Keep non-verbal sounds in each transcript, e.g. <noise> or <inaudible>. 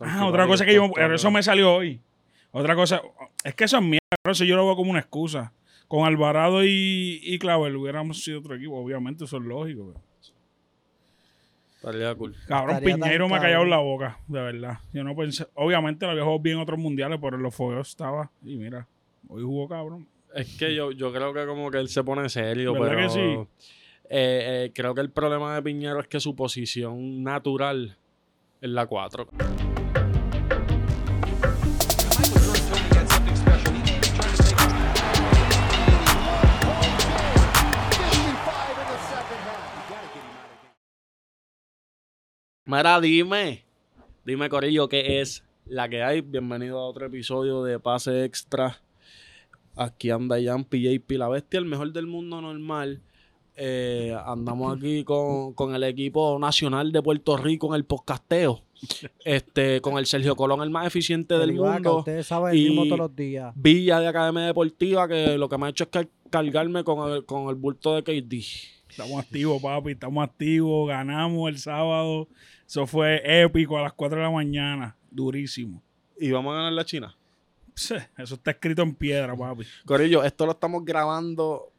Ah, otra cosa que yo. Pero eso me salió hoy. Otra cosa. Es que eso es mierda. Pero eso yo lo veo como una excusa. Con Alvarado y, y Clavel hubiéramos sido otro equipo. Obviamente, eso es lógico. pero- Estaría cool. Cabrón, Estaría Piñeiro me ha callado cabrón. la boca, de verdad. Yo no pensé. Obviamente lo había jugado bien en otros mundiales, pero en los fogueos estaba. Y mira, hoy jugó cabrón. Es que yo, yo creo que como que él se pone serio, ¿Verdad pero que sí? eh, eh, creo que el problema de Piñero es que su posición natural es la 4. Mira, dime. Dime, Corillo, ¿qué es la que hay? Bienvenido a otro episodio de Pase Extra. Aquí anda Jan PJP, la bestia, el mejor del mundo normal. Eh, andamos aquí con, con el equipo nacional de Puerto Rico en el podcasteo. Este, con el Sergio Colón, el más eficiente del mundo. Ustedes saben el y- todos los días. Villa de Academia Deportiva, que lo que me ha hecho es car- cargarme con el, con el bulto de KD. Estamos activos, papi. Estamos activos. Ganamos el sábado. Eso fue épico a las 4 de la mañana. Durísimo. Y vamos a ganar la China. Pse, Eso está escrito en piedra, papi. Corillo, esto lo estamos grabando.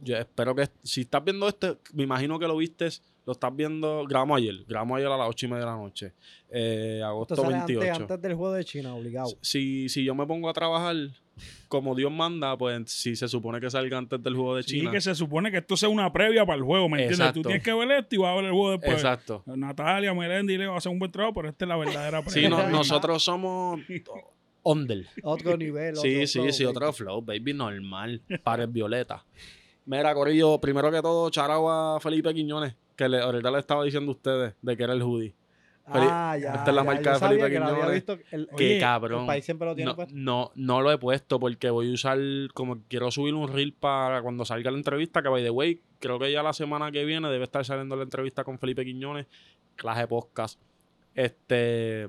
Yo espero que si estás viendo este, me imagino que lo viste, lo estás viendo. Grabamos ayer, grabamos ayer a las 8 y media de la noche. Eh, Esto agosto sale antes, 28. antes del juego de China, obligado. Si, si yo me pongo a trabajar como Dios manda, pues si se supone que salga antes del juego de Sí, China. que se supone que esto sea una previa para el juego, ¿me entiendes? Exacto. Tú tienes que ver esto y vas a ver el juego después. Exacto. Natalia, Melendi, Leo hacen un buen trabajo, pero esta es la verdadera Sí, previa. no- nosotros somos under. Otro nivel. Sí, otro sí, flow, sí, baby. otro flow, baby, normal. Pares violeta. Mira, Corillo, primero que todo, charao a Felipe Quiñones, que le, ahorita le estaba diciendo a ustedes de que era el hoodie. Ah, ya. Esta es la ya, marca de Felipe que lo había Quiñones. visto. El, Qué Oye, cabrón. el país siempre lo tiene No, puesto. no, no lo he puesto porque voy a usar, como quiero subir un reel para cuando salga la entrevista, que by the way, creo que ya la semana que viene debe estar saliendo la entrevista con Felipe Quiñones, clase podcast. Este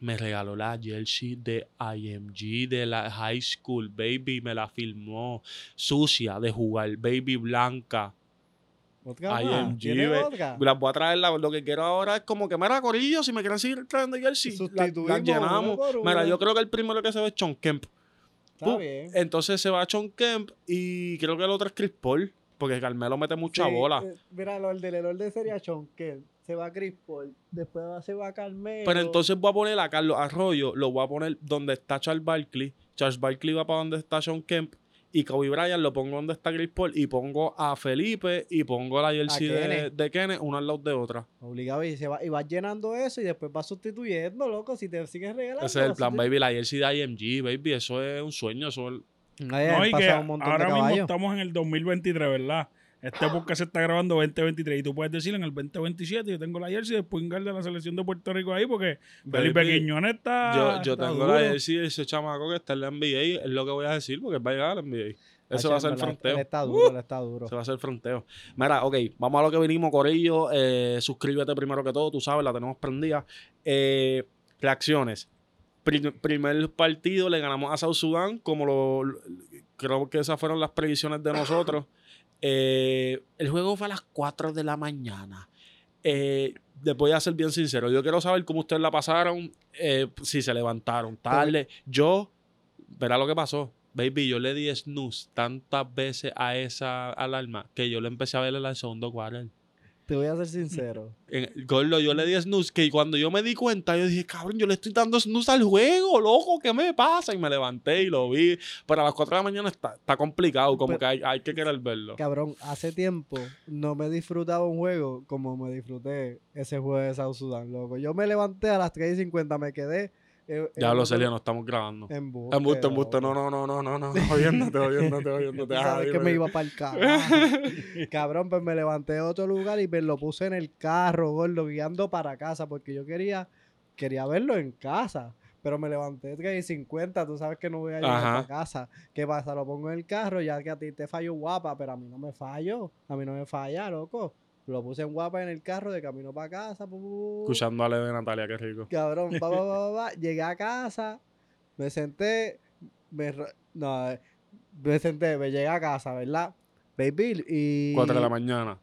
me regaló la jersey de IMG de la high school, baby, me la filmó sucia de jugar, baby blanca. ¿Otra más? IMG. Las voy a traer, la- lo que quiero ahora es como que, mira, Corillo, si me quieren seguir trayendo jersey, la- las Sustituimos llenamos. Mira, yo creo que el primero que se ve es Chon Kemp. Está bien. Entonces se va a Chon Kemp y creo que el otro es Chris Paul, porque Carmelo mete mucha Sí, bola. eh, mira, lo del el orden sería Sean Kemp. Se va Chris Paul. Después se va Carmelo. Pero entonces voy a poner a Carlos Arroyo, lo voy a poner donde está Charles Barkley. Charles Barkley va para donde está Sean Kemp. Y Kobe Bryant lo pongo donde está Chris Paul. Y pongo a Felipe y pongo la jersey de, Kenneth. de Kenneth, una al lado de otra. Obligado y, se va, y vas llenando eso y después vas sustituyendo, loco. Si te sigues regalando. Ese es el plan, baby. La jersey de IMG, baby. Eso es un sueño. Eso es... No, y que pasado un montón de ahora mismo estamos en el 2023, ¿verdad? Este podcast se está grabando 2023 y tú puedes decir en el 2027 yo tengo la jersey de Spingal de la selección de Puerto Rico ahí porque Felipe Baby, Quiñones está Yo, yo está tengo duro. la jersey de ese chamaco que está en la NBA. Es lo que voy a decir, porque va a llegar a la NBA. Eso Ay, va a ser verdad, fronteo. Él está duro, él está duro. Se va a hacer fronteo. Mira, ok, vamos a lo que vinimos, Corillo. Eh, suscríbete primero que todo, tú sabes, la tenemos prendida. Eh, reacciones. Prim- primer partido le ganamos a South Sudán, como lo, lo- creo que esas fueron las previsiones de nosotros. Eh, el juego fue a las 4 de la mañana. Eh, les voy a ser bien sincero. Yo quiero saber cómo ustedes la pasaron, eh, si se levantaron tarde. Yo, verá lo que pasó. Baby, yo le di snooze tantas veces a esa alarma que yo le empecé a ver en el segundo quarter. Te voy a ser sincero. En, Gordo, yo le di snooze que cuando yo me di cuenta, yo dije, cabrón, yo le estoy dando snooze al juego, loco, ¿qué me pasa? Y me levanté y lo vi. Pero a las 4 de la mañana está, está complicado, como Pero- que hay, hay que querer verlo. Cabrón, hace tiempo no me disfrutaba un juego como me disfruté ese juego de South Sudan, loco. Yo me levanté a las 3 y 50, me quedé. Eh, Ya en lo Celia, no estamos grabando. Embuste, Embuste, embuste, no, no, no, no, no, no, jodiéndote. <laughs> Tú Ajá, sabes que me iba para el <laughs> carajo. Cabrón, pues me levanté a otro lugar y me lo puse en el carro, gordo, guiando para casa, porque yo quería, quería verlo en casa. Pero me levanté 3 y 50, tú sabes que no voy a llegar Ajá. para casa. ¿Qué pasa? Lo pongo en el carro, ya que a ti te falló guapa, pero a mí no me falló. A mí no me falla, loco. Lo puse en guapa en el carro de camino para casa. pu, pu, pu. Escuchando a Ale de Natalia, qué rico. Cabrón, pa, pa, pa, pa, pa. <laughs> llegué a casa, me senté, me, no, me senté, me llegué a casa, ¿verdad? Baby, y 4 de la mañana.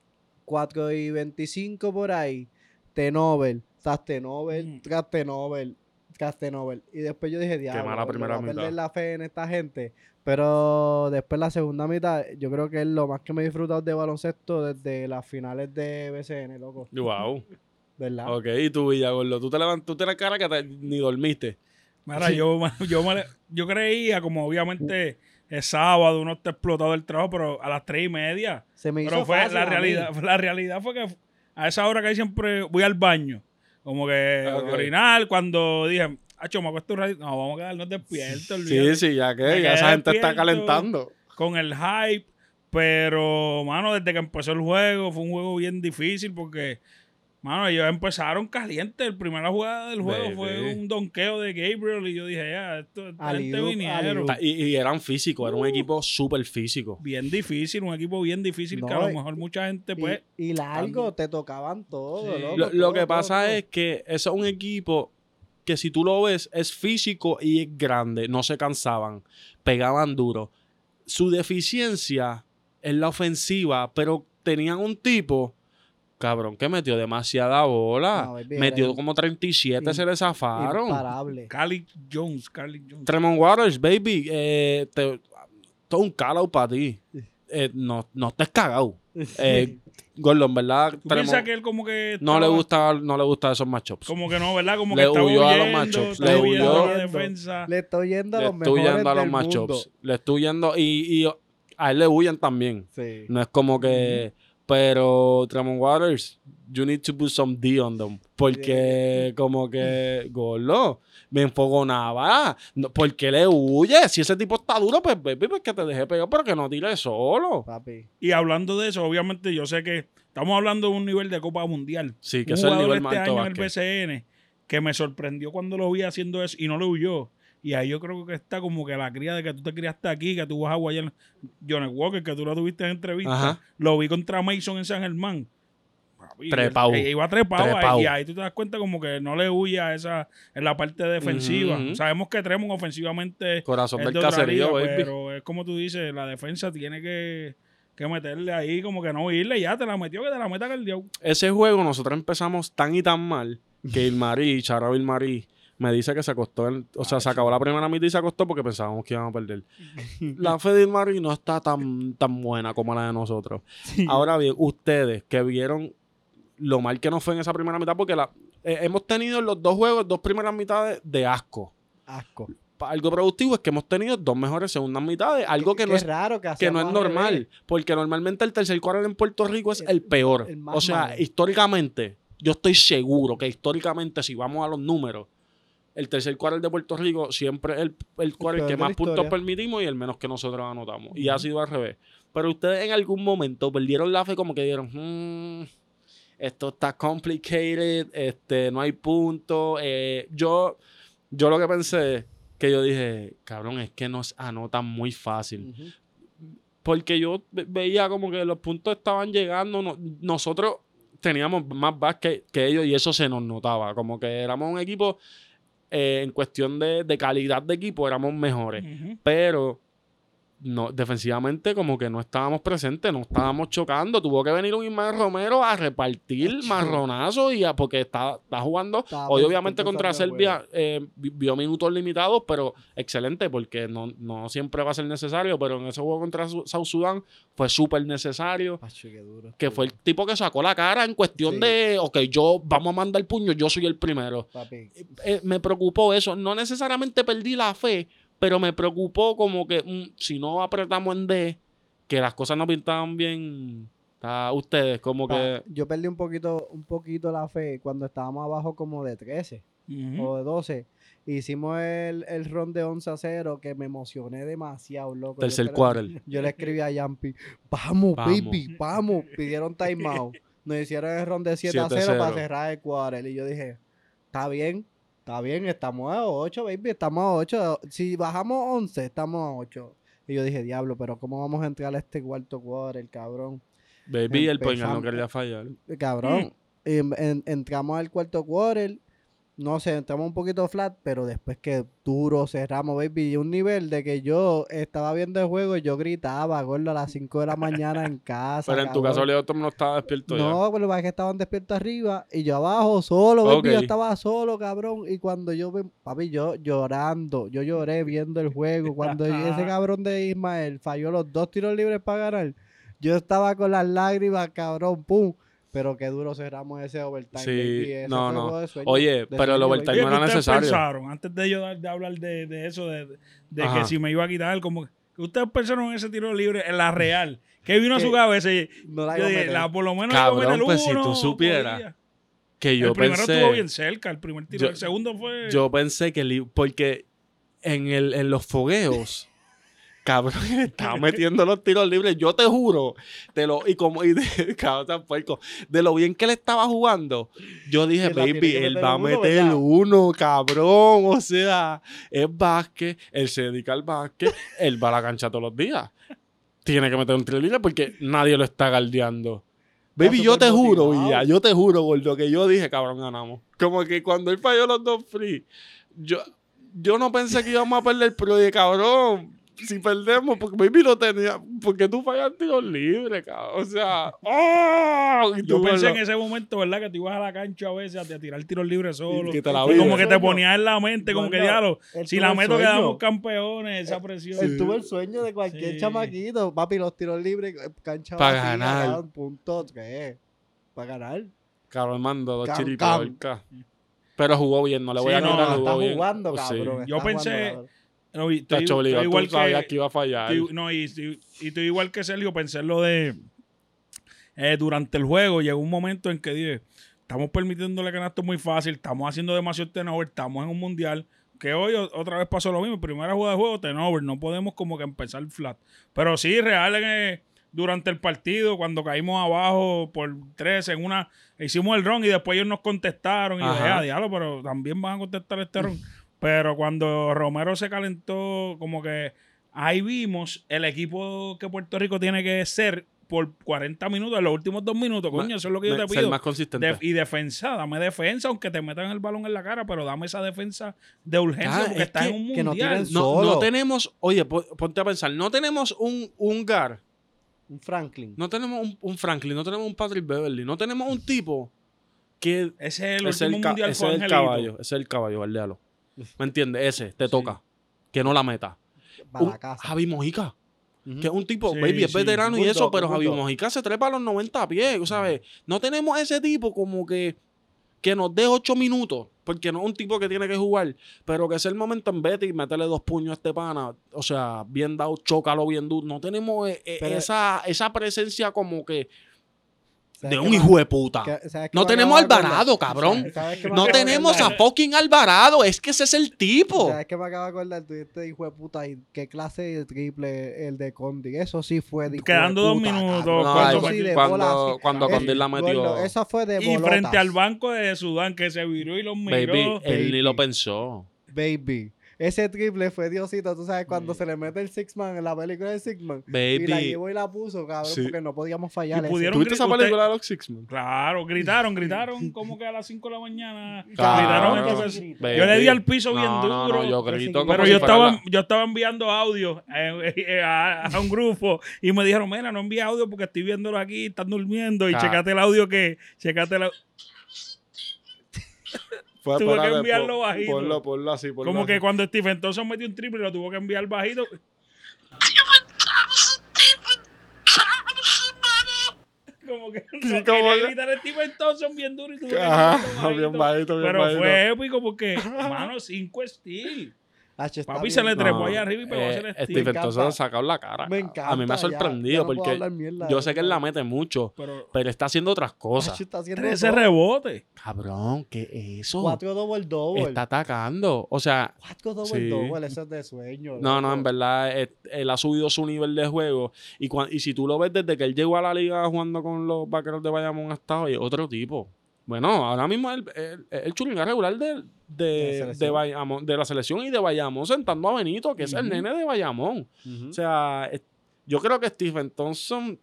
4 y 25 por ahí, T-Nobel, tras T-Nobel, Mm. tras T-Nobel, Castenover. Y después yo dije, diablo, mala le primera voy a perder mitad". la fe en esta gente. Pero después la segunda mitad, yo creo que es lo más que me he disfrutado de baloncesto desde las finales de BCN, loco. Wow. <laughs> ¿Verdad? Ok, y tú, Villagordo, tú te levantas, tú tienes cara que te- ni dormiste. Mira, yo, <laughs> <laughs> yo, me- yo creía, como obviamente es sábado, uno está explotado del trabajo, pero a las tres y media. Se me hizo Pero fue fácil la mí. realidad, la realidad fue que a esa hora que siempre voy al baño, como que Ok. orinar, cuando dije, Acho, me acuesto un ratito", no, vamos a quedarnos despiertos, Sí, olvídate, sí, ya que Me ya esa gente está calentando. con el hype, pero, mano, desde que empezó el juego, fue un juego bien difícil porque, mano, ellos empezaron calientes, la primera jugada del juego Baby. fue un donqueo de Gabriel y yo dije, ya, esto, esta gente Alley-oop, vinieron. Y, y eran físicos, era un Uh. equipo súper físico. Bien difícil, un equipo bien difícil que a lo y- mejor mucha gente, pues, y, largo, te tocaban todo, Sí. loco, Lo, lo todo, que todo, pasa todo. es que eso es un equipo que si tú lo ves es físico y es grande, no se cansaban, pegaban duro. Su deficiencia es la ofensiva, pero tenían un tipo, cabrón, que metió demasiada bola. No, baby, metió como 37, im- se le zafaron. Imparable. Cali Jones, Cali Jones. Tremont Waters, baby, eh, te- todo un call para ti. Eh, no, no estés cagado. Eh, <laughs> Gordon, ¿verdad? ¿Tú piensas que él como que no le estaba- gusta, no le gusta esos matchups. Como que no, ¿verdad? Como Le que estaba huyó a los huyendo, matchups, estaba le huyendo huyó. a la defensa. Le estoy yendo a Le los estoy mejores huyendo a los matchups. Le estoy huyendo y, y a él le huyen también. Sí. No es como que. Pero Tremont Waters, you need to put some D on them. Porque, como que, Gordo, me enfogonaba. No, ¿Por qué le huye? Si ese tipo está duro, pues, baby, pues que te deje pegar, pero que no tire solo. Papi. Y hablando de eso, obviamente yo sé que estamos hablando de un nivel de Copa Mundial. Sí, que un es el nivel más este alto año en el. BCN que me sorprendió cuando lo vi haciendo eso y no le huyó. Y ahí yo creo que está como que la cría de que tú te criaste aquí, que tú vas a guayar. Johnny Walker, que tú lo tuviste en entrevista, Ajá. lo vi contra Mason en San Germán. Papi, Trepao. él- él Iba trepado, ahí, y ahí tú te das cuenta como que no le huye a esa en la parte defensiva. Sabemos que Tremont ofensivamente Corazón del caserío, liga, baby. Pero es como tú dices, la defensa tiene que, que meterle ahí, como que no irle, ya te la metió, que te la meta el Ese juego nosotros empezamos tan y tan mal que Ilmarí, Charo Ilmarí, me dice que se acostó. o sea, se acabó la primera mitad y se acostó porque pensábamos que íbamos a perder. <laughs> la fe Ilmarí no está tan, tan buena como la de nosotros. Ahora bien, ustedes que vieron lo mal que nos fue en esa primera mitad, porque la, eh, hemos tenido en los dos juegos, dos primeras mitades de asco. Asco. Algo productivo es que hemos tenido dos mejores segundas mitades, algo que no es raro que, que no es normal, porque normalmente el tercer cuarto en Puerto Rico es El- el, peor. el o sea, históricamente, yo estoy seguro que históricamente, si vamos a los números, el tercer cuarto de Puerto Rico siempre es el, el que más puntos permitimos y el menos que nosotros anotamos. Y ha sido al revés. Pero ustedes en algún momento perdieron la fe como que dieron, "Hmm, esto está complicated, este, no hay puntos. Eh, yo, yo lo que pensé, que yo dije, cabrón, es que nos anotan muy fácil porque yo ve- veía como que los puntos estaban llegando. no- nosotros teníamos más básquet que ellos y eso se nos notaba. Como que éramos un equipo, eh, en cuestión de, de calidad de equipo, éramos mejores. Pero no, defensivamente como que no estábamos presentes, no estábamos chocando. Tuvo que venir un Ismael Romero a repartir marronazos y a- porque está, está jugando. Hoy obviamente contra Serbia eh, vi- vio minutos limitados, pero excelente porque no, no siempre va a ser necesario, pero en ese juego contra Su- South Sudan fue súper necesario. Pacho, qué duro. Que fue el tipo que sacó la cara en cuestión Sí. de, ok, yo vamos a mandar el puño, yo soy el primero. Papi. Eh, me preocupó eso. No necesariamente perdí la fe, pero me preocupó como que mm, si no apretamos en D, que las cosas no pintaban bien. a ustedes, como Pa- que. Yo perdí un poquito, un poquito la fe cuando estábamos abajo como de 13 Ujú. o de 12. Hicimos el, el ron de 11 a 0 que me emocioné demasiado, loco. Tercer yo, quarter. yo le escribí a Yampi, vamos, Vamos. baby, vamos. Pidieron timeout. Nos hicieron el ron de 7 a 0 7-0. para cerrar el quarter. Y yo dije, está bien, está bien, estamos a 8, baby, estamos a 8. Si bajamos 11, estamos a 8. Y yo dije, diablo, pero ¿cómo vamos a entrar a este cuarto quarter, cabrón? Baby, el poingal no quería fallar. Cabrón. En- en- entramos al cuarto quarter no sé, entramos un poquito flat, pero después que duro cerramos, baby, y un nivel de que yo estaba viendo el juego y yo gritaba, gordo, a las 5 de la mañana en <laughs> casa. Pero en tu caso, Leo, no estaba despierto ya. No, pero es que estaban despiertos arriba y yo abajo solo, baby, yo estaba solo, cabrón. Y cuando yo, papi, yo llorando, yo lloré viendo el juego. Cuando <laughs> ese cabrón de Ismael falló los dos tiros libres para ganar, yo estaba con las lágrimas, cabrón, pum. Pero qué duro cerramos ese overtime. Sí, ese no, no. de sueño, Oye, de pero el overtime no ¿qué era necesario. pensaron, antes de yo de, hablar de, de eso, de, de que si me iba a quitar, como que ustedes pensaron en ese tiro libre, en la real, que vino a su cabeza y No la yo dije, la, por lo menos Cabrón, pues, si uno, tú supieras. Que yo el primero pensé. estuvo bien cerca, el primer tiro, Yo- el segundo fue... Yo pensé que. Porque en, el, en los fogueos. Cabrón, <laughs> estaba metiendo los tiros libres. Yo te juro. Te lo, y como. Y de, <laughs> cabrón, tan puerco, de lo bien que él estaba jugando. Yo dije, baby, él va a meter uno, cabrón. O sea, es básquet. Él se dedica al básquet. él va a la cancha todos los días. Tiene que meter un tiro libre porque nadie lo está galdeando. Baby, yo te juro, ya, yo te juro, gordo, que yo dije, cabrón, ganamos. Como que cuando él falló los dos free, yo, yo no pensé que íbamos a perder, pero dije, cabrón, si perdemos, porque baby lo tenía, porque tú fallas tiros libres, cabrón. O sea, ¡oh! Y Yo tú, pensé en ese momento, ¿verdad? Que tú ibas a la cancha a veces a, a tirar tiros libres solo. que te la vives. como que te ponías en la mente, como que diablo, si la meto quedamos campeones, esa presión. Él tuvo el sueño de cualquier Sí. chamaquito. Papi, los tiros libres, eh, cancha Pa' vacía, ganar. punto, ¿qué? Para ganar. Cabrón, mando dos Cam, chiripiorcas. Pero jugó bien, no le voy Sí, a no, negar, está jugó está bien. jugando, Sí. cabrón. Yo pensé- jugando. No, y estoy, Tacho, obligado, estoy igual que, que iba a fallar. estoy- no, y, y, y estoy igual que Sergio, pensé en lo de eh, durante el juego llegó un momento en que dije, estamos permitiéndole canastos muy fácil, estamos haciendo demasiado turnover, estamos en un mundial, que hoy otra vez pasó lo mismo, primera jugada de juego, turnover, no podemos como que empezar flat. Pero sí, real, en, eh, durante el partido, cuando caímos abajo por 13 en una, hicimos el ron y después ellos nos contestaron y dije, ah, diablo, pero también van a contestar este ron. <laughs> Pero cuando Romero se calentó, como que ahí vimos el equipo que Puerto Rico tiene que ser por 40 minutos, en los últimos dos minutos, Ma- coño, eso es lo que yo te ser pido. más consistente. De- y defensa, dame defensa, aunque te metan el balón en la cara, pero dame esa defensa de urgencia Ah, porque es estás que- en un que no mundial. tienen No, no tenemos, oye, po- ponte a pensar, no tenemos un, un Gar, Un Franklin. no tenemos un, un Franklin, no tenemos un Patrick Beverly, no tenemos un tipo que Ese es el es último el, mundial ese es el caballo, ese es el caballo, verdealo. ¿Me entiendes? Ese, te toca. Que no la meta. Para Un la casa. Javi Mojica, que es un tipo, Sí, baby, es sí. veterano y eso, pero Javi. Mojica se trepa a los 90 pies, ¿sabes? No tenemos ese tipo como que, que nos dé 8 minutos, porque no es un tipo que tiene que jugar, pero que es el momento en vete y meterle dos puños a este pana, o sea, bien dado, chócalo bien duro. No tenemos eh, eh, Pero- esa, esa presencia como que ¿Sabes de un hijo de puta. No tenemos de? Alvarado, cabrón. ¿Sabes qué me No de tenemos a fucking Alvarado, es que ese es el tipo. ¿Sabes qué me acabo de acordar? Tú este hijo de puta. ¿y ¿Qué clase de triple el de Condi? Eso sí fue de Quedando de dos minutos. No, ¿cuánto ahí Eso fue? sí de cuando, cuando Es- Condil la metió. Gordo, Eso fue de Y bolotas. frente al banco de Sudán, que se viró y los miró. Baby, él ni lo pensó. Baby. Ese triple fue Diosito. Tú sabes, cuando se le mete el Six Man en la película de Six Man. Y la Baby. llevó y la puso, cabrón, Sí. porque no podíamos fallar. pudieron- ¿Tuviste esa película de los Six-Man? Claro, gritaron, gritaron como que a las 5 de la mañana. Claro. gritaron. Baby. Yo le di al piso bien No, no, duro. no, yo Pero grito Pero si yo fuera estaba, la- yo estaba enviando audio eh, eh, a, a un grupo y me dijeron, mira, no envíe audio porque estoy viéndolo aquí, están durmiendo y checate el audio que, checate el au- Fue- tuve que enviarlo pon- bajito. Ponlo, ponlo así, ponlo Como así. que cuando Stephen Thompson metió un triple lo tuvo que enviar bajito. Como que Sí, como que- gritar a Stephen Thompson bien duro y tuve que Ajá, <laughs> bien bajito, bien Pero bajito. fue épico porque, <laughs> mano, cinco steel. Está Papi se bien. le trepó ahí arriba y pegó eh, a hacer steel. Stephen encanta. Thompson sacado la cara. Me encanta. A mí me ha sorprendido ya no puedo porque mierda yo sé que él la mete mucho, Pero pero está haciendo otras cosas. Está haciendo 13 todo. rebotes. Cabrón, ¿qué es eso? Cuatro double double. Está atacando. O sea, Cuatro double Sí. double. Eso es de sueño. no, no, en verdad, eh, él ha subido su nivel de juego. Y, cuan- y si tú lo ves desde que él llegó a la liga jugando con los vaqueros de Bayamón hasta hoy, otro tipo. Bueno, ahora mismo él- él- el chulinga regular de, De de, Bayamón- de la selección y de Bayamón sentando a Benito, que es el nene de Bayamón. O sea, es- yo creo que Stephen Thompson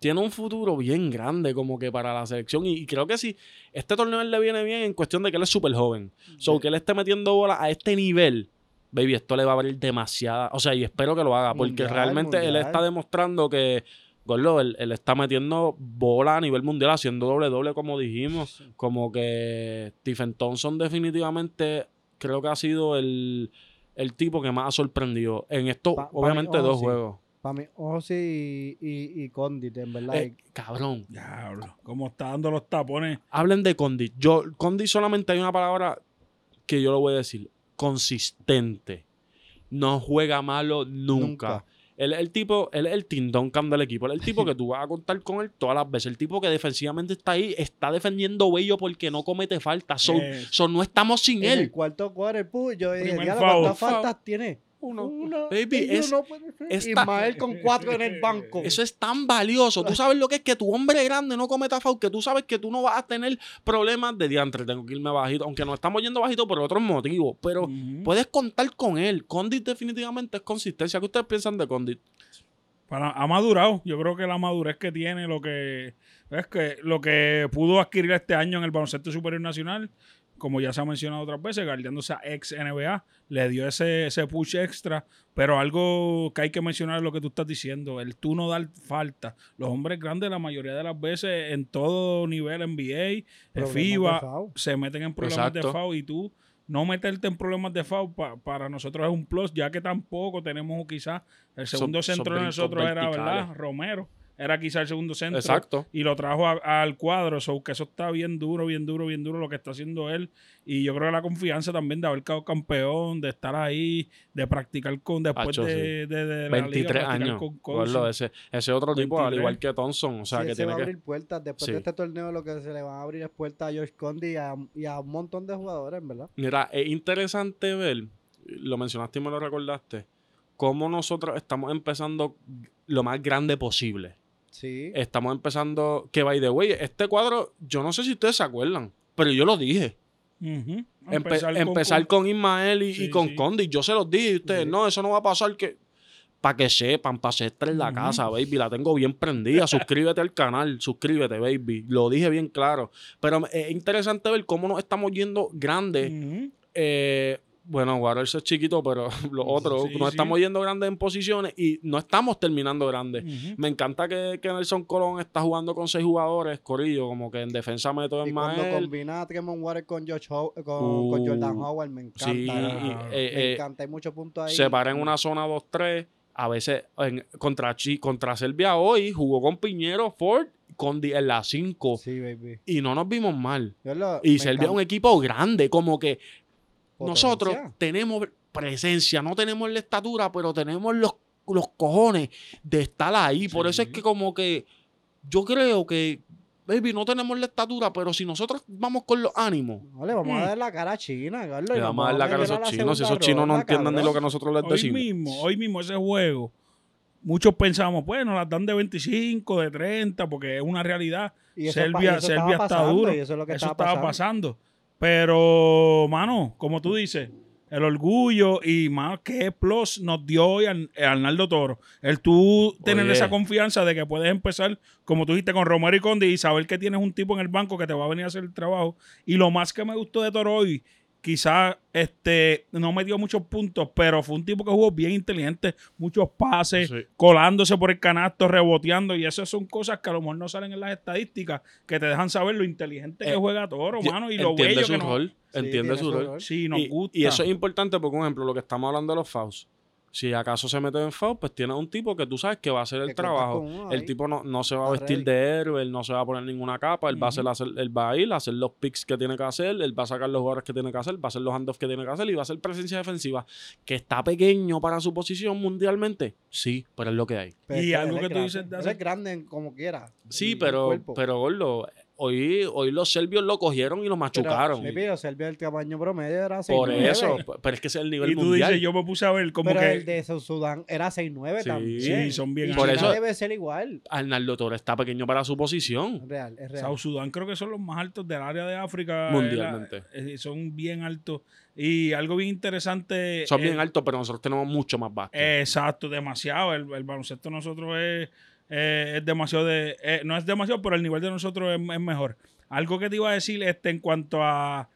tiene un futuro bien grande como que para la selección. Y, y creo que sí, este torneo él le viene bien en cuestión de que él es súper joven. So, que él esté metiendo bola a este nivel, baby, esto le va a abrir demasiada. O sea, y espero que lo haga, porque Mundial, realmente él está demostrando que, Gordo, él, él está metiendo bola a nivel mundial, haciendo doble doble, como dijimos. Como que Stephen Thompson, definitivamente, creo que ha sido el, el tipo que más ha sorprendido en estos, Pa- pa' obviamente, dos juegos. Para mí, Ozzy y, y, y Condit, en verdad. Eh, cabrón, Diablo, cómo está dando los tapones. hablen de Condit. Yo, Condit solamente hay una palabra que yo lo voy a decir. Consistente. No juega malo nunca. Nunca. Él es el tipo, él es el Tim Duncan del equipo. Él es el tipo que tú vas a contar con él todas las veces. El tipo que defensivamente está ahí, está defendiendo bello porque no comete falta. So, Eh. no estamos sin en el él. cuarto quarter, yo dije, Primer "Diablo, foul. ¿cuántas faltas tiene? Uno. Una. Baby, es- no puede ser. esta- Ismael con cuatro en el banco. <laughs> Eso es tan valioso. Tú sabes lo que es que tu hombre grande no cometa foul, que tú sabes que tú no vas a tener problemas de diantre. Tengo que irme bajito, aunque no estamos yendo bajito por otros motivos, pero puedes contar con él. Condit definitivamente es consistencia. ¿Qué ustedes piensan de Condit? Para, ha madurado. Yo creo que la madurez que tiene, lo que es que lo que pudo adquirir este año en el baloncesto superior nacional, como ya se ha mencionado otras veces, guardiándose a ex NBA, le dio ese, ese push extra. Pero algo que hay que mencionar es lo que tú estás diciendo, el tú no dar falta. Los hombres grandes, la mayoría de las veces, en todo nivel, NBA, Problemas FIBA, de se meten en problemas de. FAO y tú no meterte en problemas de FAO pa- para nosotros es un plus, ya que tampoco tenemos quizás el Son- segundo son centro de brincos nosotros era, verticales. ¿verdad? Romero. Era quizás el segundo centro. Exacto. Y lo trajo a- al cuadro, so que eso está bien duro, bien duro, bien duro lo que está haciendo él. Y yo creo que la confianza también de haber quedado campeón, de estar ahí, de practicar con, después Hacho, de, sí. de- de la 23 liga, practicar años. con Gordo, coaching. ese, ese otro tipo, al 23. igual que Thompson. O sea, Sí, que ese tiene va a que. abrir puertas. Después Sí. de este torneo, lo que se le van a abrir es puertas a George Condi y a, y a un montón de jugadores, ¿verdad? Mira, es interesante ver, lo mencionaste y me lo recordaste, cómo nosotros estamos empezando lo más grande posible. Sí. Estamos empezando, que by the way, este cuadro, yo no sé si ustedes se acuerdan, pero yo lo dije. Empe- empezar, con, Ismael y, con sí. Condi. Yo se los dije y ustedes, Sí. no, eso no va a pasar que... Para que sepan, para estar en la casa, baby. La tengo bien prendida. suscríbete al canal, suscríbete, baby. Lo dije bien claro. Pero es interesante ver cómo nos estamos yendo grandes. Eh, bueno, Warriors es chiquito, pero <laughs> los otros Sí, nos sí. estamos yendo grandes en posiciones y no estamos terminando grandes. Me encanta que, que Nelson Colón está jugando con seis jugadores, Corillo, como que en defensa meto Y en cuando Mael. combina a Tremont Water con, George How- con, con Uh, Jordan Howard, me encanta. Sí, y, eh, me eh, encanta. Hay muchos puntos ahí. se para en una zona 2-3. A veces en- contra, contra Serbia hoy jugó con Piñero, Ford, con en la 5. Sí, baby. Y no nos vimos mal. Lo- Y me Serbia es un equipo grande, como que nosotros tenemos presencia, no tenemos la estatura, pero tenemos los, los cojones de estar ahí. Por eso es que como que yo creo que, baby, no tenemos la estatura, pero si nosotros vamos con los ánimos, No, le vamos Mm. a dar la cara a China, Carlos. y le vamos a dar la cara a esos chinos. Si esos chinos no entienden ni lo que nosotros les Hoy decimos. mismo, hoy mismo ese juego, muchos pensamos, pues nos las dan de 25, de 30, porque es una realidad. Y Serbia, Serbia está pasando, duro. y eso es lo que Eso estaba estaba pasando. pasando. Pero, mano, como tú dices, el orgullo y, mano, qué plus nos dio hoy Ar- Arnaldo Toro. El tú tener Oye. esa confianza de que puedes empezar, como tú dijiste, con Romero y Conde y saber que tienes un tipo en el banco que te va a venir a hacer el trabajo. Y lo más que me gustó de Toro hoy, quizás este, no me dio muchos puntos, pero fue un tipo que jugó bien inteligente, muchos pases, Sí. colándose por el canasto, reboteando, y esas son cosas que a lo mejor no salen en las estadísticas, que te dejan saber lo inteligente que Eh, juega Toro, mano, y lo bello su que rol. Entiende su su rol. rol. Sí, nos y, gusta. y eso es importante porque, por ejemplo, lo que estamos hablando de los fouls. Si acaso se mete en foul, pues tiene un tipo que tú sabes que va a hacer el trabajo. El tipo no, no se va a vestir de héroe, él no se va a poner ninguna capa, él va a hacer, él va a ir a hacer los picks que tiene que hacer, él va a sacar los jugadores que tiene que hacer, va a hacer los handoffs que tiene que hacer y va a hacer presencia defensiva. Que está pequeño para su posición mundialmente, sí, pero es lo que hay. Pero Y algo que tú grande. dices de hacer- es grande como quiera. Sí, pero, pero gordo, hoy, hoy los serbios lo cogieron y lo Pero, machucaron. me pido, Serbia el tamaño promedio era 6'9". Por eso, pero es que ese es el nivel y tú mundial. dices, yo me puse a ver como Pero que... el de Sudán era 6'9 Sí, también. sí, son bien Y Por eso- debe ser igual. Arnaldo Toro está pequeño para su posición. Real, es real. South Sudán creo que son los más altos del área de África. Mundialmente. Eh, son bien altos. Y algo bien interesante... Son eh, bien altos, pero nosotros tenemos mucho más básquet. Exacto, demasiado. El, el baloncesto nosotros es, eh, es demasiado de. eh, no es demasiado, pero el nivel de nosotros es, es mejor. Algo que te iba a decir este, en cuanto a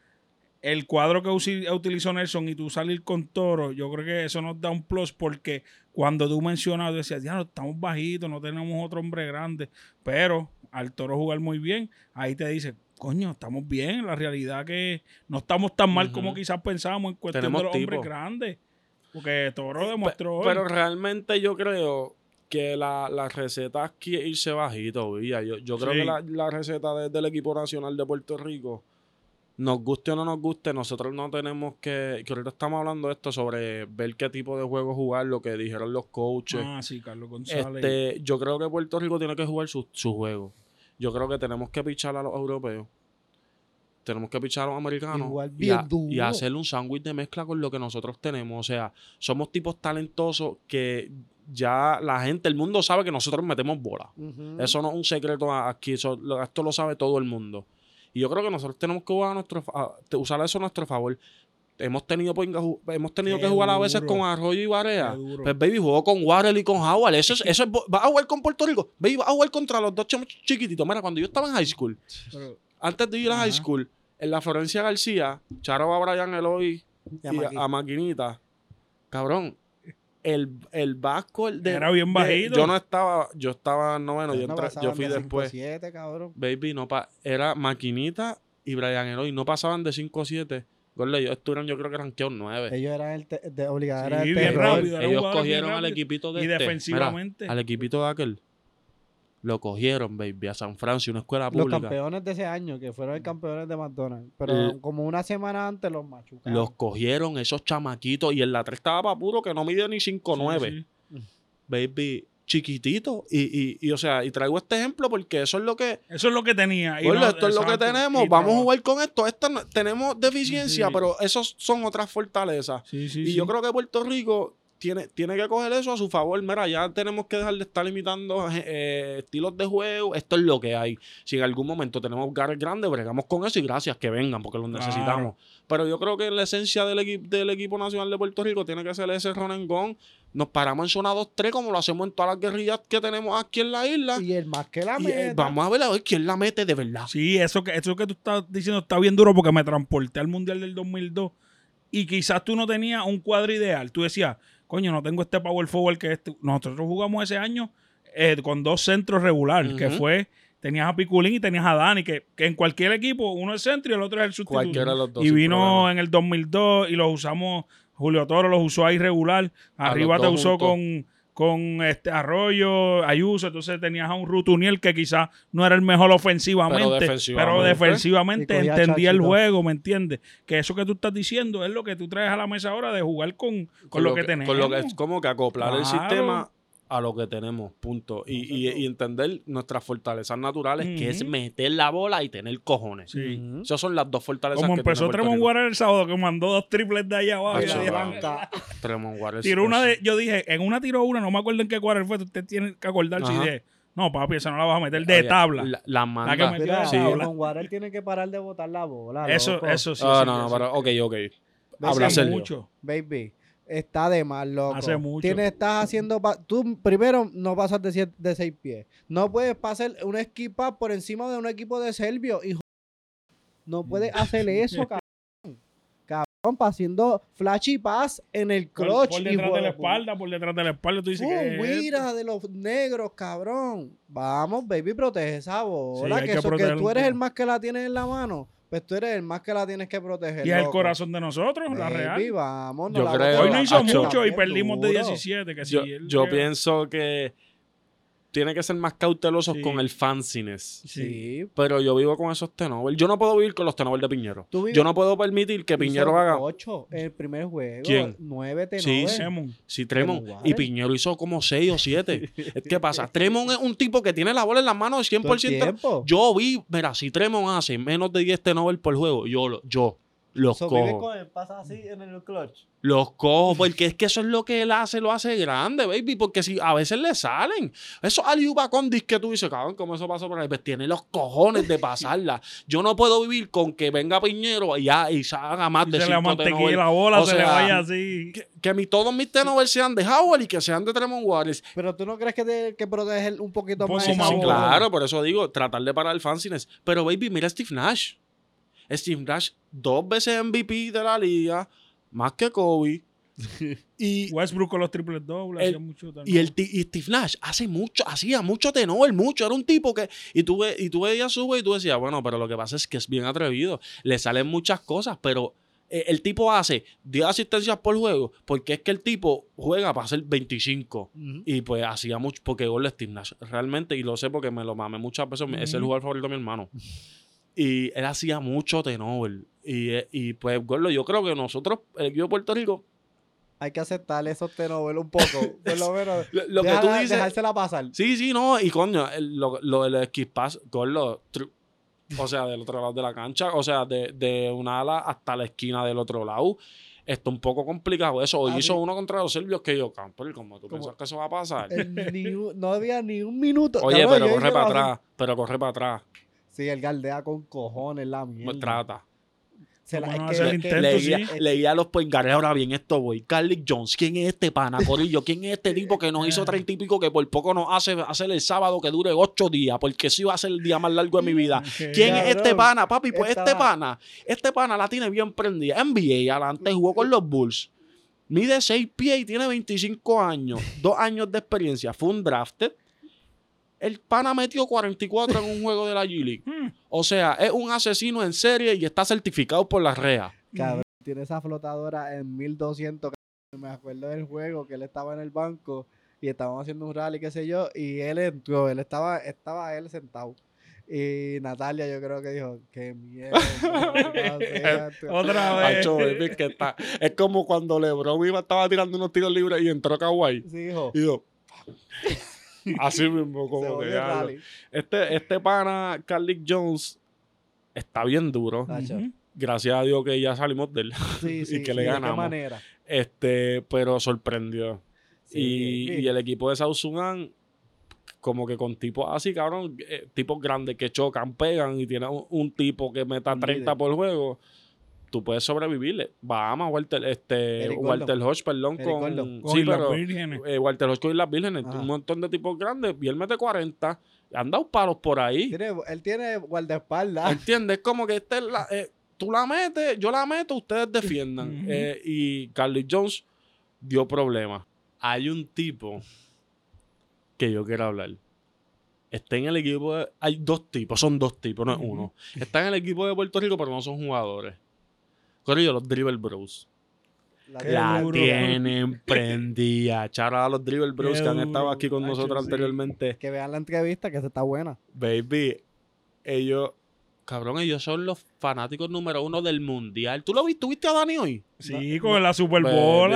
el cuadro que utilizó Nelson y tú salir con Toro, yo creo que eso nos da un plus porque cuando tú mencionas, tú decías, ya no, estamos bajitos, no tenemos otro hombre grande, pero al Toro jugar muy bien, ahí te dice, coño, estamos bien, la realidad que no estamos tan mal como quizás pensábamos en cuestión Tenemos de los hombres tipo. grandes. Porque Toro demostró. Pero realmente yo creo que la, la receta aquí es irse bajito, Villa. Yo, yo creo Sí. que la, la receta de- del equipo nacional de Puerto Rico, nos guste o no nos guste, nosotros no tenemos que... Que ahorita estamos hablando de esto sobre ver qué tipo de juego jugar, lo que dijeron los coaches. Ah, sí, Carlos González. Este, yo creo que Puerto Rico tiene que jugar su, su juego. Yo creo que tenemos que pichar a los europeos. Tenemos que pichar a los americanos. Igual y, bien a- y hacerle un sándwich de mezcla con lo que nosotros tenemos. O sea, somos tipos talentosos que ya la gente, el mundo sabe que nosotros metemos bola. Ujú. Eso no es un secreto aquí. eso- esto lo sabe todo el mundo. Y yo creo que nosotros tenemos que jugar a nuestro, a- usar eso a nuestro favor. Hemos tenido, pues, hemos tenido Qué que jugar a veces con Arroyo y Barea. Pues, baby, jugó con Warren y con Howard. Eso es, eso es, va a jugar con Puerto Rico. Baby, va a jugar contra los dos chiquititos. Mira, cuando yo estaba en high school, Pero- antes de ir a high school, en la Florencia García, Charo a Brian Eloy Y a y a, Maqui. a Maquinita. Cabrón, el, el vasco el de, Era bien de- bajito. yo no estaba, yo estaba en noveno, yo, No entré- yo fui de después. 5-7, cabrón. Baby, no pa era Maquinita y Brian Eloy. No pasaban de 5 o 7. Gordo, ellos estuvieron, yo creo que eran 9. Ellos eran el te- de obligado, era Sí, el bien rápido. Ellos cogieron bien al equipito de Y este. defensivamente. Mira, al equipito de aquel. Lo cogieron, baby, a San Francisco, una escuela Los pública. campeones de ese año, que fueron el campeones de McDonald's. Pero L- como una semana antes los machucaron. Los cogieron esos chamaquitos y en la 3 estaba para puro que no mide ni 5'9. Sí, sí. Baby, chiquitito. Y, y, y, o sea, y traigo este ejemplo porque eso es lo que. Eso es lo que tenía. y no- esto es lo que tenemos. Y Vamos a jugar con esto. Esta no- tenemos deficiencia, Sí. pero esos son otras fortalezas. Sí, sí, y sí. yo creo que Puerto Rico tiene, tiene que coger eso a su favor. Mira, ya tenemos que dejar de estar limitando eh, estilos de juego. Esto es lo que hay. Si en algún momento tenemos gares grandes, bregamos con eso y gracias que vengan porque los Claro. necesitamos. Pero yo creo que la esencia del, equi- del equipo nacional de Puerto Rico tiene que ser ese Ronengón. Nos paramos en zona 2-3 como lo hacemos en todas las guerrillas que tenemos aquí en la isla. Y el más que la Y, eh, meta. vamos a ver a ver quién la mete de verdad. Sí, eso que, eso que tú estás diciendo está bien duro porque me transporté al Mundial del 2002 y quizás tú no tenías un cuadro ideal. Tú decías, coño, no tengo este power forward que este. Nosotros jugamos ese año eh, con dos centros regular, que fue, tenías a Piculín y tenías a Dani, que, que en cualquier equipo uno es centro y el otro es el sustituto. Cualquiera de los dos. y vino problema. en el 2002 y los usamos, Julio Toro los usó ahí regular, arriba te usó juntos. con, con este Arroyo, Ayuso, entonces tenías a un Rutuniel que quizás no era el mejor ofensivamente, Pero pero defensivamente. cogía entendía el juego, ¿me entiendes? Que eso que tú estás diciendo es lo que tú traes a la mesa ahora de jugar con, con, lo, que, tenemos. Con lo que es como que acoplar el sistema a lo que tenemos, punto. Y, y- y entender nuestras fortalezas naturales, que es meter la bola y tener cojones. Sí. Esas son las dos fortalezas Como que empezó Tremont. Waters el sábado, que mandó dos triples de allá abajo. de. Tremont Waters, Tiró una pues, de, yo dije, en una tiró una, no me acuerdo en qué cuadro fue, usted tiene que acordarse y Ajá. dije, no papi, esa no la vas a meter de oye, tabla. La, la que manda. me- Mira, Sí. con Water tiene que parar de botar la bola. eso, loco. eso sí. Ah, sí, no, no, pero ok, ok. Habla mucho. Baby, está de mal, loco. Hace mucho. Tienes, estás haciendo. Tú primero no pasas de, siete- de seis pies. No puedes pasar un skip up por encima de un equipo de Servio. Hijo. No puedes hacer <laughs> eso, cabrón. Cabrón, pa- haciendo flashy pass en el Por, clutch. por hijo detrás de la espalda, por detrás de la espalda, tú dices Un que guira de los negros, cabrón. Vamos, baby, protege esa bola. que, que eso, que tú eres el más que la tienes en la mano. Pues tú eres el más que la tienes que proteger. y es el corazón de nosotros, la Baby, real. vamos, Yo la creo- botes Hoy no hizo mucho y perdimos de duro. 17. Que si Yo, él yo llega- pienso que tiene que ser más cautelosos Sí. con el fanciness. Sí. Pero yo vivo con esos tenovers. Yo no puedo vivir con los tenovers de Piñero. Tú vives- Yo no puedo permitir que Piñero haga. ocho en el primer juego. ¿Quién? Nueve Sí, tenovers. sí. Tremont. Sí. Tremont Y. Piñero hizo como 6 o 7. <laughs> ¿Qué pasa? Tremont es un tipo que tiene la bola en las manos Todo el 100%. tiempo. Yo vi, mira, si Tremont hace menos de 10 tenovers por juego, yo, lo- yo, los So, vive cojo. con él, pasa así en el clutch. Los cojo, porque es que eso es lo que él hace, lo hace grande, baby. Porque si a veces le salen. Esos aliuba con dis que tú dices, cabrón, ¿cómo eso pasó por ahí? Pues tiene los cojones de pasarla. <laughs> Yo no puedo vivir con que venga Piñero y, ya, y se haga más Y de se le cinco mantequilla la bola, O se le vaya así. Que, que mi, todos mis tenovers sean de Howard y que sean de Tremont Waters. Pero tú no crees que tiene que proteger un poquito Un más Sí, claro, por eso digo, tratar de parar el fanciness. Pero, baby, mira a Steve Nash. Steve Nash, dos veces MVP de la liga, más que Kobe. <laughs> y, Westbrook con los triples dobles. El- hacía mucho y, el, y Steve Nash hace mucho, hacía mucho tenor, mucho. Era un tipo que. Y tú, ve- y tú veías su güey y tú decías, bueno, pero lo que pasa es que es bien atrevido. Le salen muchas cosas, pero. eh, El tipo hace 10 asistencias por juego porque es que el tipo juega para hacer 25. Ujú. Y pues hacía mucho, porque gol de Steve Nash, realmente, y lo sé porque me lo mamé muchas veces, es el jugador favorito de mi hermano. <laughs> Y él hacía mucho tenor. Y, eh, y pues, Gordo, yo creo que nosotros, el equipo de Puerto Rico, Hay que aceptar esos tenovelos un poco. <laughs> Por lo menos. lo, lo que tú dices. Dejársela pasar. Sí, sí, no, y coño, el- lo, lo del pass, Gordo, tru- o sea, del otro lado de la cancha, o sea, de, de una ala hasta la esquina del otro lado. Está un poco complicado eso. Hoy hizo uno contra los serbios que yo, Camper, como tú Como- piensas que eso va a pasar. Ni no había ni un minuto. Oye, Cabrón, pero corre para atrás, pero corre para atrás. Sí, el galdea con cojones la mierda. Pues trata. Se la- a es que- intento, leía, sí. leía los poingares ahora bien esto, güey. Carlick Jones, ¿quién es este pana, Corillo? ¿Quién es este tipo que nos hizo treinta y pico que por poco nos hace hacer el sábado que dure ocho días? Porque sí va a ser el día más largo de mi vida. ¿Quién es este pana, papi? Pues estaba- este pana, este pana la tiene bien prendida. NBA, adelante, jugó con los Bulls. Mide 6 pies y tiene 25 años. Dos años de experiencia. Fue un drafted. El pana metió 44 en un juego de la G-League. <laughs> Hmm. O sea, es un asesino en serie y está certificado por la REA. Cabrón, tiene esa flotadora en 1200. cabrón. Me acuerdo del juego que él estaba en el banco y estaban haciendo un rally, qué sé yo, y él entró, él estaba, estaba él sentado. Y Natalia yo creo que dijo, qué mierda. maldita sea esto". Otra vez. Hacho, baby, que está- Es como cuando LeBron iba, estaba tirando unos tiros libres y entró Kawhi. Sí, hijo. Y yo, <laughs> así mismo, como que ya. Este, este pana, Carlick Jones, está bien duro. Gracias a Dios que ya salimos de él. <laughs> Sí, sí. que le ¿de qué ganamos. manera? Este, pero sorprendió. Sí, y, sí. y el equipo de South Sudan, como que con tipos así, cabrón, eh, tipos grandes que chocan, pegan y tiene un, un tipo que meta Un 30 líder. por juego, tú puedes sobrevivirle. Bahamas, Walter, este, Eric Walter Hodge, perdón, Eric con. Con Sí, las pero. vírgenes. eh, Walter Hodge con las vírgenes, Ajá. un montón de tipos grandes, y él mete 40, han dado palos por ahí. Tiene- él tiene guardaespaldas. ¿Entiendes? Como que este es la- eh, tú la metes, yo la meto, ustedes defiendan. <laughs> Eh, y Carly Jones dio problemas. Hay un tipo que yo quiero hablar. Está en el equipo de- Hay dos tipos, son dos tipos, no es uno. Está en el equipo de Puerto Rico, pero no son jugadores. Corillo, los Dribble Bros. La Qué La duro. tienen prendida. <laughs> Chara a los Dribble Bros Qué que han duro, estado aquí con nosotros sí. anteriormente. Que vean la entrevista, que esa está buena. Baby, ellos, cabrón, ellos son los fanáticos número uno del mundial. ¿Tú lo viste? ¿Tú viste a Dani hoy? Sí, con la Super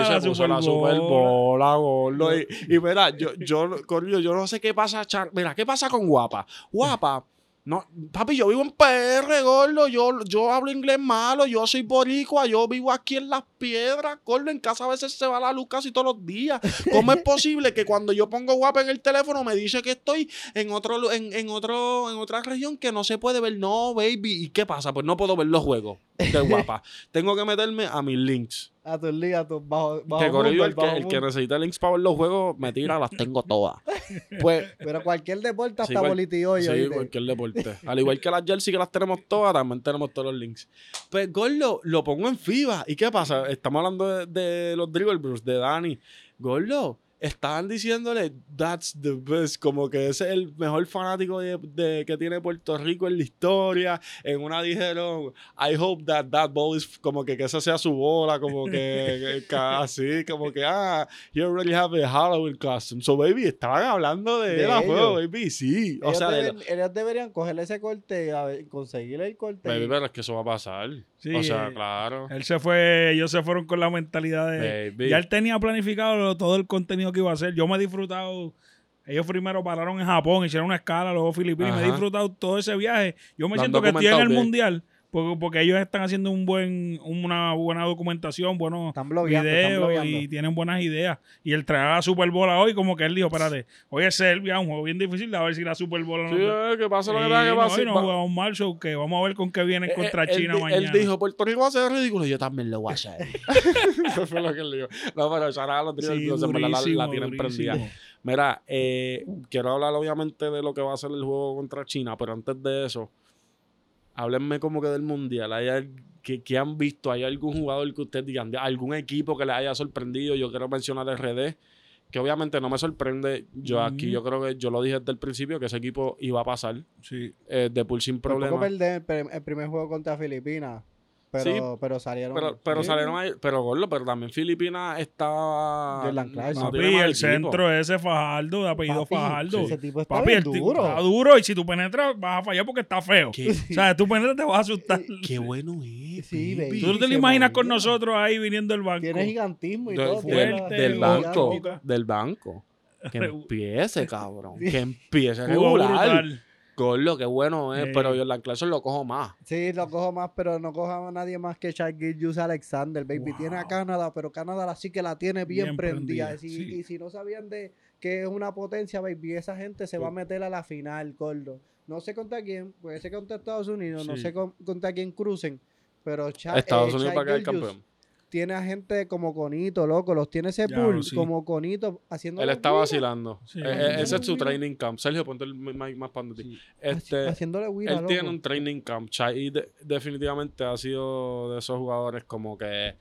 se la Super la Super Bowl. Bowl, la gordo. Y, y mira, yo, yo, Corillo, yo no sé qué pasa, Char- mira, ¿qué pasa con Guapa? Guapa, no, papi, yo vivo en PR, gordo, yo, yo hablo inglés malo, yo soy boricua, yo vivo aquí en Las Piedras, gordo, en casa a veces se va la luz casi todos los días. ¿Cómo es posible que cuando yo pongo Guapa en el teléfono me dice que estoy en otro, en, en otro, en otra región que no se puede ver? No, baby, ¿y qué pasa? Pues no puedo ver los juegos de Guapa. Tengo que meterme a mis links. A tus ligas, a tus bajo, bajo Que mundo, el que, el que necesita links para ver los juegos, me tira, las tengo todas. <laughs> Pues, Pero cualquier deporte Sí, hasta cual- bolitio sí, cualquier deporte. Al igual que las jersey que las tenemos todas, también tenemos todos los links. Pues, Gordo, lo pongo en FIBA. ¿Y qué pasa? Estamos hablando de, de los Dribble de Dani. Gordo, estaban diciéndole, that's the best, como que ese es el mejor fanático de, de- que tiene Puerto Rico en la historia. En una dijeron, I hope that that ball is, como que, que esa sea su bola, como que, que- <laughs> así, como que, ah, you already have a Halloween costume. So, baby, estaban hablando de, De él a fuego, ellos. baby, sí. O ellos, sea, de- deben- ellos deberían cogerle ese corte conseguirle el corte. baby, pero es que eso va a pasar. Sí, o sea, claro. Él se fue, ellos se fueron con la mentalidad de... Baby. Ya él tenía planificado todo el contenido que iba a hacer. Yo me he disfrutado... Ellos primero pararon en Japón, hicieron una escala, luego Filipinas. Me he disfrutado todo ese viaje. Yo me Lo siento que estoy en el bien. mundial porque, porque ellos están haciendo un buen, una buena documentación, buenos Están están videos blogueando. y tienen buenas ideas. Y el traer a la Super Bowl hoy, como que él dijo, espérate, hoy es Serbia, un juego bien difícil, a ver si la Super Bowl no Sí, eh, que pasa lo que Sí, tenga que y no jugamos mal, so que vamos a ver con qué vienen Eh, contra él China di- mañana. Él dijo, Puerto Rico va a ser ridículo. Yo también lo voy a hacer. <laughs> <laughs> Eso fue lo que él dijo. No, pero out a los Sí, en verdad la, la tienen prendida. Mira, eh, quiero hablar obviamente de lo que va a ser el juego contra China, pero antes de eso, háblenme como que del Mundial. ¿Hay que, que han visto? ¿Hay algún jugador que ustedes digan, algún equipo que les haya sorprendido? Yo quiero mencionar RD, que obviamente no me sorprende. Yo aquí, yo creo que yo lo dije desde el principio, que ese equipo iba a pasar Sí. eh, de pool sin problema. perder el primer juego contra Filipinas. Pero, Sí, pero salieron. Pero, pero salieron ahí, pero gordo, pero también Filipinas estaba. Jordan Clarkson. no Papi, el centro ese Fajardo, de apellido Papi, Fajardo. Ese tipo está Papi, bien el duro. está duro y si tú penetras vas a fallar porque está feo. Qué, O sea, tú penetras te vas a asustar. <laughs> qué bueno es. Sí, baby. Tú no te lo se imaginas con nosotros ahí viniendo del banco. Tiene gigantismo y Del- todo. del- del el banco. Del banco. Que empiece, cabrón. Que empiece Jugó regular. Gordo, qué bueno es. Sí. Pero Jordan Clarkson lo cojo más. Sí, lo cojo más, pero no cojo a nadie más que Shaq Gilgeous Alexander, baby. Wow. Tiene a Canadá, pero Canadá la sí que la tiene bien, Bien prendida. prendida, Y sí. y si no sabían de que es una potencia, baby, esa gente se va a meter a la final, gordo. No sé contra quién, puede ser contra Estados Unidos, no sé con- contra quién crucen, pero Shaq, Estados eh, Unidos para quedar Gilgeous campeón. Tiene a gente como Conito, loco, los tiene pool sí. como Conito haciendo Él está vacilando. Sí. Eh, eh, ese es su training camp. Sergio, ponte el mic más para ti. Sí. Este, haciéndole guira, Él tiene un training camp. Chai de- definitivamente ha sido de esos jugadores como que.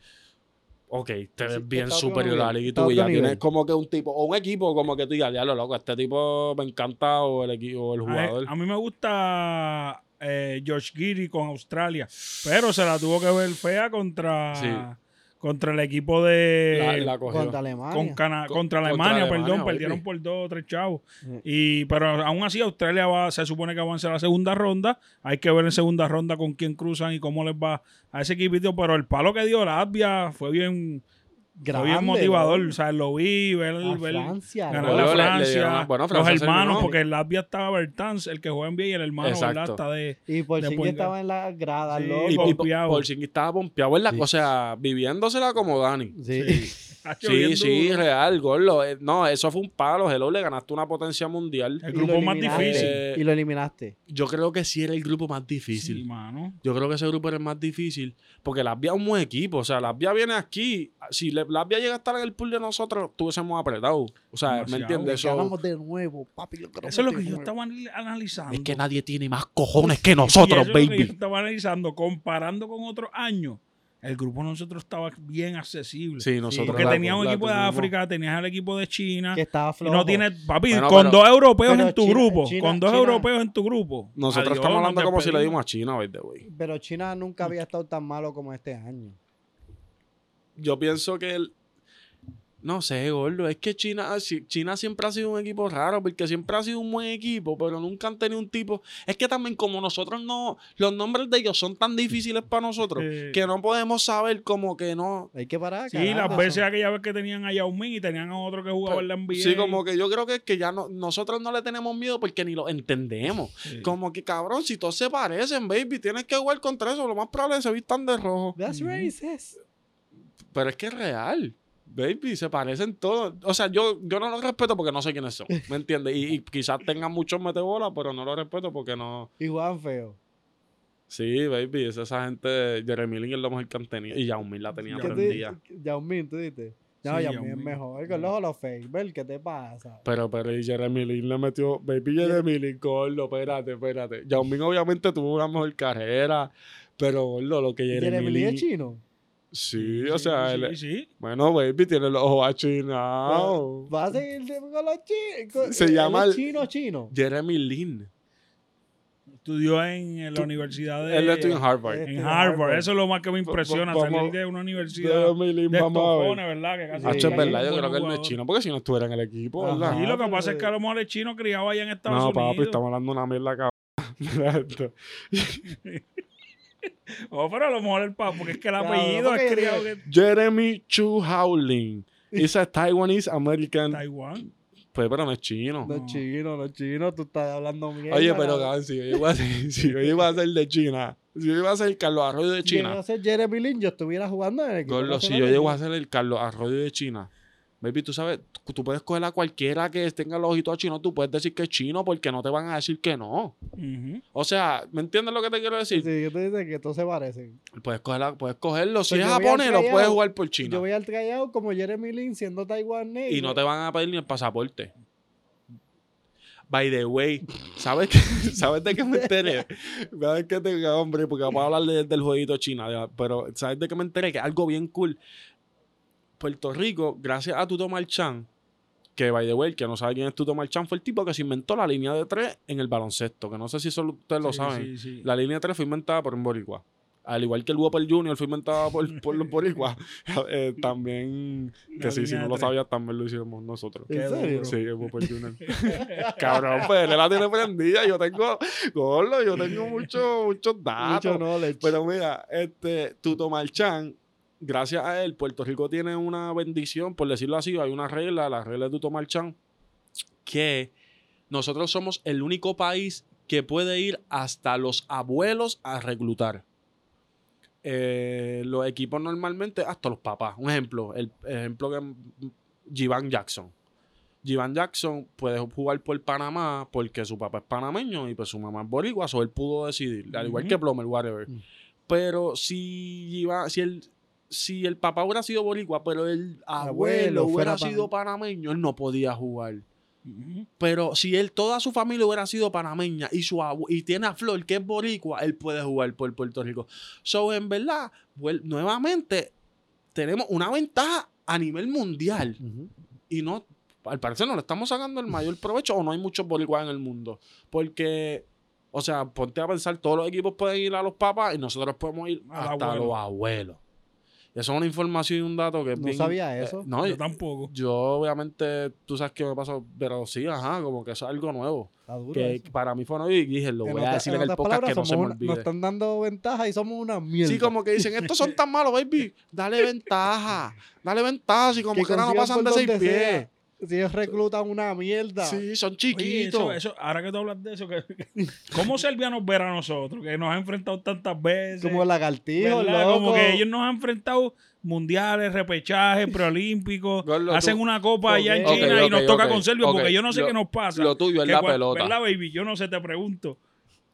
Ok, te Sí, ves bien superior a la liga y tú ya tienes como que un tipo, o un equipo como que tú digas, ya lo loco, este tipo me encanta o el equipo o el jugador. a mí me gusta eh, George Giri con Australia, pero se la tuvo que ver fea contra, Sí. Contra el equipo de... La, la contra Alemania. con Cana- Con- contra contra Alemania, Alemania, perdón, perdieron por dos o tres chavos. Sí. Y, pero aún así Australia va, se supone que avanza a la segunda ronda. Hay que ver en segunda ronda con quién cruzan y cómo les va a ese equipito. Pero el palo que dio Latvia fue bien, Grande, bien motivador. loco. O sea, lo vi, ver, A ver Francia, ganar la Bueno, le- le Francia, bueno, los Francia se hermanos, eliminó. porque en Latvia estaba Bertans, el que juega en NBA, y el hermano. Está de... Y por de sí point estaba en las gradas, Sí, loco. Y, y por, pompeado. por si estaba pompeado, ¿verdad? Sí. O sea, viviéndosela como Dani. Sí. Hacho, Sí, sí, duro. real, gordo. Eh, No, eso fue un palo. Hello, le ganaste una potencia mundial. El Y grupo más difícil. Eh, Y lo eliminaste. Yo creo que sí era el grupo más Sí, difícil. mano. Yo creo que ese grupo era el más difícil. Porque Latvia es un buen equipo. O sea, Latvia viene aquí. Si Latvia llega a estar en el pool de nosotros, tuviésemos apretado. O sea, ¿me entiendes? Eso, Ganamos de nuevo, papi. Eso es lo que yo nuevo. estaba anal- analizando. es que nadie tiene más cojones que Y nosotros, es lo que yo baby. estaba analizando, comparando con otros años. El grupo nosotros estaba bien accesible. Sí, nosotros. Porque la- tenías un la equipo de. África, tenías el equipo de China. Que estaba flojo. no tienes, papi, Bueno, con pero- dos europeos en tu China- grupo. China- con dos China- europeos en tu grupo. Nosotros Adiós, estamos hablando como si le dimos a China, the way. Pero China nunca había estado tan malo como este año. Yo pienso que el. No sé, gordo. Es que China, si- China siempre ha sido un equipo raro, porque siempre ha sido un buen equipo, pero nunca han tenido un tipo. Es que también, como nosotros no. Los nombres de ellos son tan difíciles para nosotros Eh, que no podemos saber como que no. Hay que parar. Sí, carajo, las veces eso. aquella vez que tenían a Yao Ming y tenían a otro que jugaba en la NBA. Sí, como que yo creo que es que ya no, nosotros no le tenemos miedo porque ni lo entendemos. Sí. Como que cabrón, si todos se parecen, baby, tienes que jugar contra eso. Lo más probable es que se vistan de rojo. That's racist. Pero es que es real. Baby, se parecen todos. O sea, yo, yo no los respeto porque no sé quiénes son. ¿Me entiendes? Y, y <laughs> quizás tengan muchos metebolas, pero no los respeto porque no. Y juegan feo. Sí, baby, es esa gente. Jeremy Lin es lo mejor que han tenido. Y Yao Ming la tenía Ya ¿Qué te- prendida. Yao Ming, tú dices. No, Sí, Yao Ming es mejor. Con los Fame, ¿qué te pasa? Pero, pero, y Jeremy Lin le metió. Baby, Jeremy Lin, gordo, espérate, espérate. Yao Ming obviamente tuvo una mejor carrera. Pero, gordo, lo que Jeremy, Jeremy Lin. es chino. Sí, o sea, sí, él- sí. bueno, baby, tiene los ojos achinados. Va a seguir con los chinos. Se llama el- chino chino. Jeremy Lin. Estudió en, la universidad de... Él estudió en Harvard. En Harvard. Eso es lo más que me impresiona, Vamos- salir de una universidad Jeremy Lin, de vamos ¿verdad? Que casi Sí. Hacho, es verdad, yo creo que él no es chino, porque si no estuviera en el equipo, Ajá. ¿verdad? Sí, lo que pasa es de- que a lo mejor el chino criado allá en Estados No, Unidos. papi, estamos hablando una mierda cabrón. <laughs> <laughs> Oh, pero a lo mejor el papá, porque es que el apellido es criado que... Jeremy Chu Howling. Is a Taiwanese American. Taiwán. Pues, pero no es chino. No es chino, no es chino. Tú estás hablando mierda. Oye, pero cabrón. si yo llego a ser, <laughs> si yo llego a ser de China, Si yo iba a ser el Carlos Arroyo de China. China. a ser Jeremy Lin, yo estuviera jugando en el equipo. Gordo, si yo llego a ser el Carlos Arroyo de China, baby, tú sabes, tú- puedes coger a cualquiera que tenga los ojitos chinos, tú puedes decir que es chino porque no te van a decir que no. O sea, ¿me entiendes lo que te quiero decir? Sí, yo te dice que todos se parecen. Puedes, cogerla- puedes cogerlo. Si Pues es japonés, lo puedes jugar por China. Yo voy al tryout como Jeremy Lin siendo taiwanés. Y no te van a pedir ni el pasaporte. By the way, ¿sabes, qué- <laughs> ¿sabes de qué me enteré? ¿Sabes qué te hombre? Porque vamos a hablar de- del jueguito China. Pero ¿sabes de qué me enteré? Que algo bien cool. Puerto Rico, gracias a Tuto Marchán, que by the way, que no sabe quién es Tuto Marchán, fue el tipo que se inventó la línea de tres en el baloncesto. Que no sé si solo ustedes lo saben. sí, sí. La línea de tres fue inventada por un boricua. Al igual que el Whopper Junior fue inventado por, <laughs> por los boricuas. <laughs> eh, también, que sí, si no lo sabías, también lo hicimos nosotros. ¿En serio? Sí, el Whopper Junior. <laughs> Cabrón, pues él la tiene prendida. Yo tengo, gordo, yo tengo mucho, muchos datos. Mucho knowledge. Pero mira, este, Tuto Marchán, gracias a él, Puerto Rico tiene una bendición, por decirlo así, hay una regla, la regla de Tuto Marchán, que nosotros somos el único país que puede ir hasta los abuelos a reclutar. Eh, los equipos normalmente, hasta los papás. Un ejemplo, el ejemplo que Jivan Jackson. Jivan Jackson puede jugar por Panamá porque su papá es panameño y pues su mamá es boricua, o él pudo decidir, al igual que Plomer, whatever. Mm. Pero si Jivan- si el, si el papá hubiera sido boricua, pero el abuelo, Abuelo hubiera sido panameño, él no podía jugar. Pero si él, toda su familia hubiera sido panameña y su y tiene a Flor, que es boricua, él puede jugar por Puerto Rico. So, en verdad, nuevamente, tenemos una ventaja a nivel mundial. Y no, al parecer no le estamos sacando el mayor provecho o no hay muchos boricuas en el mundo. Porque, o sea, ponte a pensar, todos los equipos pueden ir a los papás y nosotros podemos ir hasta abuelo. los abuelos. Eso es una información y un dato que es No bien- sabía eh, eso. no, Yo tampoco. yo obviamente, tú sabes que me pasó, pero sí, ajá, como que eso es algo nuevo. Está duro Que eso. para mí fue nuevo y dije, lo En voy a decir en el podcast que no se me olvide. Nos están dando ventaja y somos una mierda. Sí, como que dicen, estos son tan malos, baby. Dale ventaja. Dale ventaja. Si como que, no consigan pasan de seis pies. sea. Si ellos reclutan una mierda. Sí, son Oye, chiquitos. eso, eso, ahora que tú hablas de eso, que, ¿cómo Serbia nos verá a nosotros? Que nos ha enfrentado tantas veces. Como lagartijos, ¿verdad? loco. Como que ellos nos han enfrentado mundiales, repechajes, preolímpicos, Gordo, hacen tú- una copa allá en China y nos toca con Serbia, porque yo no sé Lo- qué nos pasa. Lo tuyo es Que la pelota. ¿Verdad, baby? Yo no sé, te pregunto.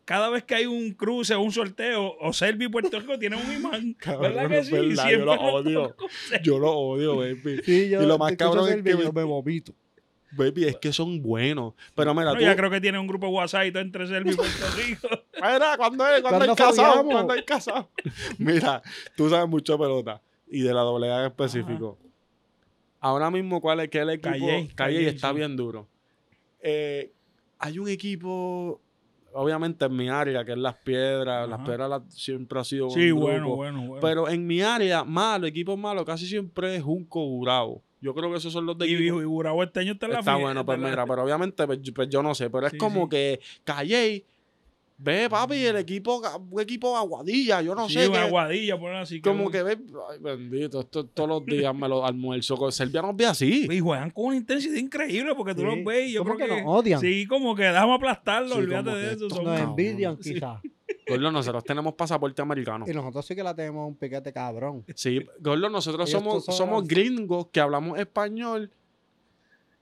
Cada vez que hay un cruce o un sorteo, o Serbia y Puerto Rico tienen un imán. <laughs> Cabrón, ¿Verdad que es sí? verdad, yo lo odio. <laughs> Yo lo odio, baby. Sí, yo Y lo más cabrón es que- yo me vomito. Baby, es que son buenos. Pero mira, No, tú... ya creo que tienen un grupo de WhatsApp y todo entre Serbia y Puerto <laughs> Rico. Mira, ¿cuándo es? ¿Cuándo hay ¿Cuándo casado? ¿Cuándo hay casado? Mira, tú sabes mucho pelota. Y de la doble A en específico. Ahora mismo, ¿cuál es? ¿Qué es el equipo? Calle, Calle, Calle, está sí. bien duro. Eh, hay un equipo, obviamente en mi área, que es Las Piedras. Las. Piedras la- siempre ha sido Sí, un bueno, grupo. bueno, bueno. Pero en mi área, malo, equipo malo, casi siempre es Junco Burao. Yo creo que esos son los de y, equipos. y Gurabo este año está en la Está bueno, pues pero obviamente pues, yo- pues yo no sé, pero es Sí, como sí. que Calle, ve papi, el equipo, un equipo aguadilla, yo no sí, sé. una que- aguadilla, poner así. como que ve, ay, bendito, esto todos los días me lo almuerzo. Con Serbia nos ve así. Y juegan con una intensidad increíble porque tú Sí. los ves y yo ¿Cómo creo que que... nos odian? Sí, como que dejamos aplastarlo, Sí, olvídate de eso. son- Nos envidian, quizás. Gordo, nosotros tenemos pasaporte americano. Y nosotros sí que la tenemos un piquete cabrón. Sí, Gordo, nosotros somos, somos gringos que hablamos español.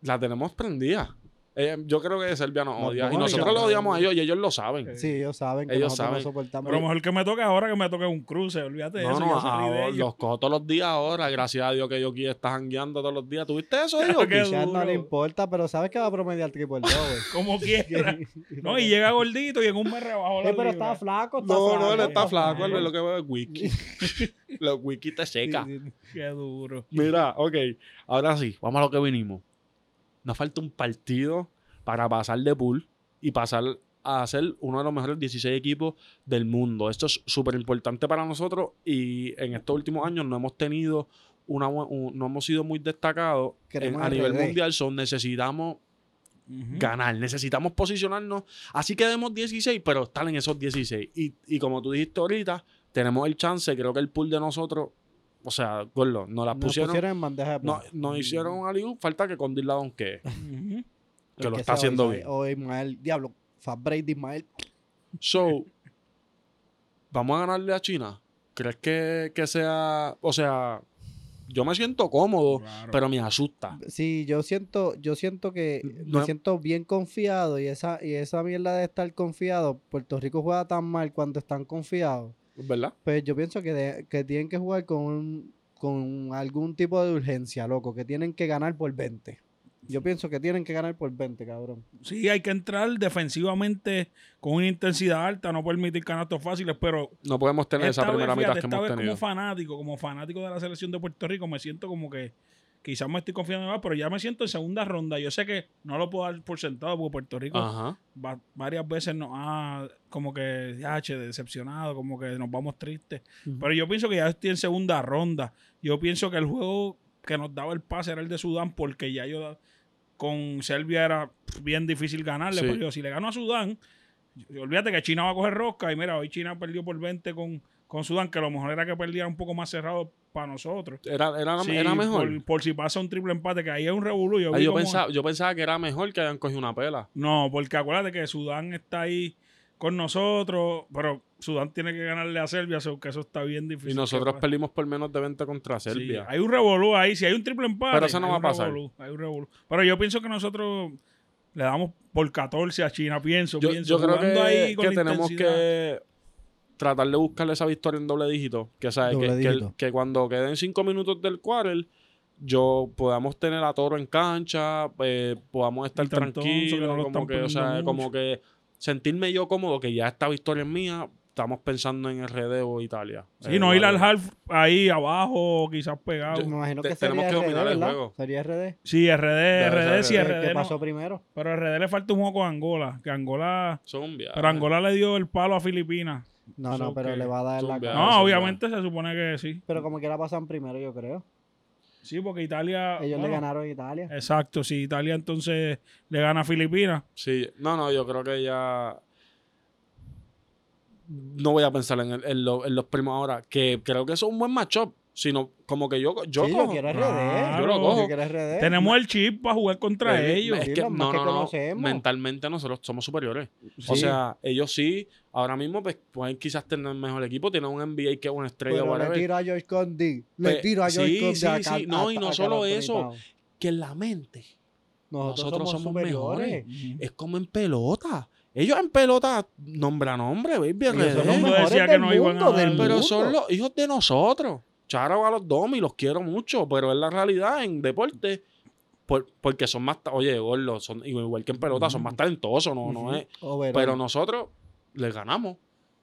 La tenemos prendida. Eh, yo creo que Serbia nos Nos odia. Y nosotros lo odiamos a ellos y ellos lo saben. Sí, ellos saben que Ellos saben. no soportamos. Pero mejor que me toque ahora que me toque un cruce, olvídate de No, eso. no, de los cojo todos los días ahora. Gracias a Dios que yo aquí está jangueando todos los días. ¿Tuviste eso, Claro Quizás no le importa, pero sabes que va a promediar triple doble. <laughs> Como quiera. <laughs> no, y llega gordito y en un mes rebajó la Eh, pero está flaco, está No, flaco. no, él está flaco. flaco. Él es lo que veo es wiki. los wiki te seca. sí, sí. Qué duro. Mira, ok. Ahora sí, vamos a lo que vinimos. Nos falta un partido para pasar de pool y pasar a ser uno de los mejores 16 equipos del mundo. Esto es súper importante para nosotros y en estos últimos años no hemos tenido una, un- no hemos sido muy destacados en- a nivel mundial. Son necesitamos ganar, necesitamos posicionarnos. Así que demos 16, pero estar en esos 16. Y, y como tú dijiste ahorita, tenemos el chance. Creo que el pool de nosotros, o sea, Gordo, nos las Nos pusieron. pusieron en bandeja de No, plata. nos hicieron un alley falta que con la que Ujú. que lo está haciendo bien. O Ismael, diablo, Fab Brady Ismael. So, vamos a ganarle a China. ¿Crees que, que sea, o sea, yo me siento cómodo, Claro. pero me asusta, Sí, yo siento, yo siento que No- me siento bien confiado y esa, y esa mierda de estar confiado, Puerto Rico juega tan mal cuando están confiados. ¿Verdad? Pues yo pienso que, de- que tienen que jugar con, un- con algún tipo de urgencia, loco, que tienen que ganar por 20. Yo pienso que tienen que ganar por 20, cabrón. Sí, hay que entrar defensivamente con una intensidad alta, no permitir canastos fáciles, pero No podemos tener esa vez, primera mitad fíjate, que esta hemos vez tenido. como fanático, como fanático de la selección de Puerto Rico, me siento como que quizás me estoy confiando más, pero ya me siento en segunda ronda. Yo sé que no lo puedo dar por sentado porque Puerto Rico va- varias veces nos ha como que ya, che, decepcionado, como que nos vamos tristes. Pero yo pienso que ya estoy en segunda ronda. Yo pienso que el juego que nos daba el pase era el de Sudán porque ya yo con Serbia era bien difícil ganarle. Sí. Pero yo, si le gano a Sudán, olvídate que China va a coger rosca y mira, hoy China perdió por 20 con, con Sudán, que a lo mejor era que perdiera un poco más cerrado para nosotros. Era, era, Sí, era mejor. Por, por si pasa un triple empate, que ahí es un revolú. Yo, Ah, yo, pensaba, yo pensaba que era mejor que hayan cogido una pela. No, porque acuérdate que Sudán está ahí con nosotros, pero Sudán tiene que ganarle a Serbia, que eso está bien difícil. Y nosotros perdimos por menos de 20 contra Sí, Serbia. hay un revolú ahí, si hay un triple empate. Pero eso no va a pasar. revolú, hay un revolú. Pero yo pienso que nosotros le damos por 14 a China, pienso, yo, pienso. yo creo que, ahí con que tenemos intensidad. que tratar de buscarle esa victoria en doble dígito. Que, sabe, Doble que, que, dígito. que cuando queden cinco minutos del quarter, yo podamos tener a Toro en cancha, eh, podamos estar tranquilos, no como que, o sea, como que sentirme yo cómodo que ya esta victoria es mía. Estamos pensando en RD o Italia. Sí, Eh, no ir al half ahí abajo, quizás pegado. Yo- Me imagino te- que tenemos que RD, dominar el juego. Sería RD. Sí, RD, Debe RD, sí, RD. ¿Qué no. pasó primero? Pero a RD le falta un juego con Angola, que Angola... Son. Pero Angola le dio el palo a Filipinas. No, no, pero le va a dar la cara. No, obviamente se supone que sí. Pero como quiera pasan primero, yo creo. Sí, porque Italia... Ellos bueno, le ganaron a Italia. Exacto, si Italia entonces le gana a Filipinas. Sí, no, no, yo creo que ya. No voy a pensar en, el- en lo- en los primos ahora, que creo que eso es un buen matchup. Sino, como que yo, yo sí, cojo. yo quiero RD. Claro. Yo lo cojo. Yo RD. Tenemos el chip para jugar contra ellos. Es Sí, que, no, que no, no. conocemos. Mentalmente nosotros somos superiores. O Sí. sea, ellos sí, ahora mismo pues, pueden quizás tener mejor equipo, tienen un NBA que es una estrella o Pero le tiro a George Condi. Le Pues, tiro a George sí, Condi sí, sí. Car- No, a- y no solo eso. Que en la mente Nosotros, nosotros somos, somos superiores. Ujú. es como en pelota. Ellos en pelota, nombre a nombre, baby, son los mejores decía que no iban a mundo, Pero son los hijos de nosotros. Charo a los Domi, los quiero mucho, pero es la realidad en deporte. por- porque son más, oye, gordo, son igual que en pelota, son más talentosos, no, es. Overall. Pero nosotros les ganamos.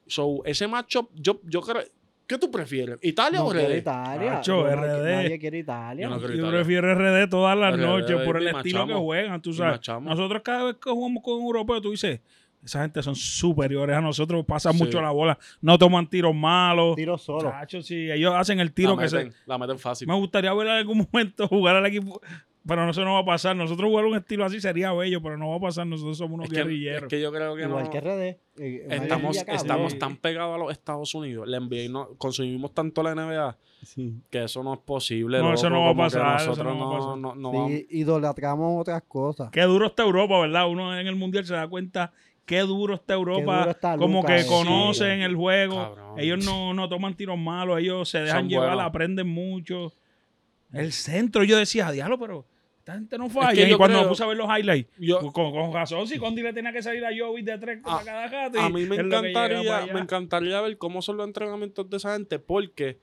So, ese matchup, yo, yo creo. ¿Qué tú prefieres? ¿Italia no o quiero RD? Talia. Macho, Yo no- RD. Nadie quiere Italia. Yo no Yo Italia. prefiero RD todas las RD, noches por el estilo que juegan, tú Y sabes. Nosotros cada vez que jugamos con un europeo, tú dices, esa gente son superiores a nosotros, pasan Sí. mucho la bola, no toman tiros malos. Tiro solo. Chacho, sí, ellos hacen el tiro la, que se... meten, la meten fácil. Me gustaría ver en algún momento jugar al equipo, pero no, eso no va a pasar. Nosotros jugar un estilo así sería bello, pero no va a pasar. Nosotros somos unos Es que, es guerrilleros. que yo creo que Igual no- que RD. eh, estamos, estamos tan pegados a los Estados Unidos. La NBA y no, consumimos tanto la NBA Sí. que eso no es posible. No, eso no va a pasar, Nosotros no no- no Sí, vamos. idolatramos otras cosas. Qué duro está Europa, ¿verdad? Uno en el Mundial se da cuenta qué duro está Europa. duro está como que eh. conocen Sí. el juego. Cabrón. Ellos no, no toman tiros malos, ellos se dejan Son llevar, buenos. aprenden mucho. El centro, yo decía, diablo, pero esta gente no falla. que y cuando me puse a ver los highlights, Yo- con, con razón, si Condi le tenía que salir a Jovis de tres A- a cada gato. A mí me encantaría, me encantaría ver cómo son los entrenamientos de esa gente, porque,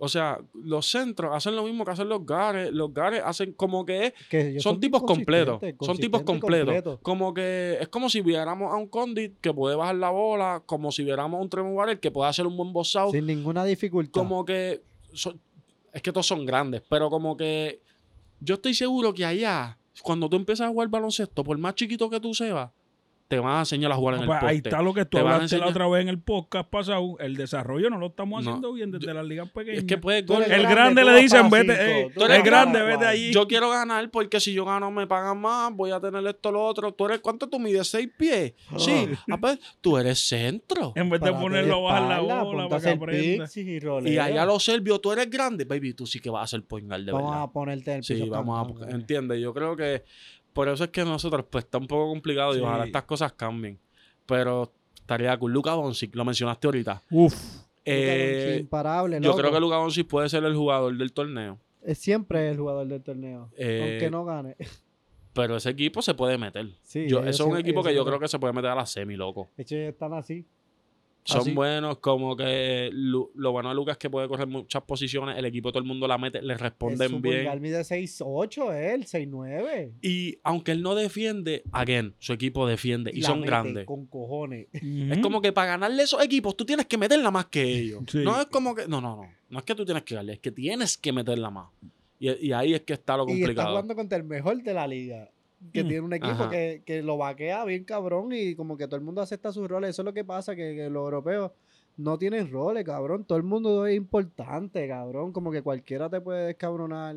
o sea, los centros hacen lo mismo que hacen los gares. Los gares hacen como que son tipos completos. Son tipos completos. Como que es como si viéramos a un Condit que puede bajar la bola, como si viéramos a un Tremor Warrior que puede hacer un buen boss out. Sin ninguna dificultad. Como que son- es que todos son grandes, pero como que yo estoy seguro que allá, cuando tú empiezas a jugar baloncesto, por más chiquito que tú seas, te van a enseñar a jugar en No, el pues, poste. ahí está lo que tú Te a hablaste la enseñar- otra vez en el podcast pasado. El desarrollo no lo estamos No, haciendo bien desde las ligas pequeñas. Es que eres el gol- grande tú le dicen, vete, eh, tú el eres grande, para vete allí. Yo quiero ganar porque si yo gano me pagan más, voy a tener esto, lo otro. ¿Tú eres cuánto tú mides? ¿Seis pies? Sí, ah, pues, tú eres centro. En vez de ponerlo a bajar la bola ponte para a que aprenda. y. Y allá los serbios, tú eres grande, baby, tú sí que vas a ser point guard de Vamos verdad. a ponerte el piso. Sí, vamos a... Entiende, yo creo que por eso es que nosotros, pues, está un poco complicado y Sí. ojalá estas cosas cambien. Pero estaría con Luka Doncic, lo mencionaste ahorita. Uf. Eh, imparable, yo creo que Luka Doncic puede ser el jugador del torneo. Es siempre el jugador del torneo. Eh, aunque no gane. Pero ese equipo se puede meter. Sí, Yo- eso es un equipo que yo creo que se puede meter a la semi, loco. De hecho, están así. Son Así. buenos, como que Lu- lo bueno de Lucas es que puede correr muchas posiciones, el equipo todo el mundo la mete, le Es responden su bien. pulgar mide 6'8 él, 6'9. Y aunque él no defiende, again, su equipo defiende y La son mete grandes. Con cojones. Es como que para ganarle esos equipos tú tienes que meterla más que ellos. Sí. No es como que. No, no, no. No es que tú tienes que darle, es que tienes que meterla más. Y, y ahí es que está lo Y está complicado. jugando contra el mejor de la liga. Que Mm. tiene un equipo Ajá. que, que lo vaquea bien cabrón y como que todo el mundo acepta sus roles. Eso es lo que pasa, que, que los europeos no tienen roles, cabrón. Todo el mundo es importante, cabrón. Como que cualquiera te puede descabronar.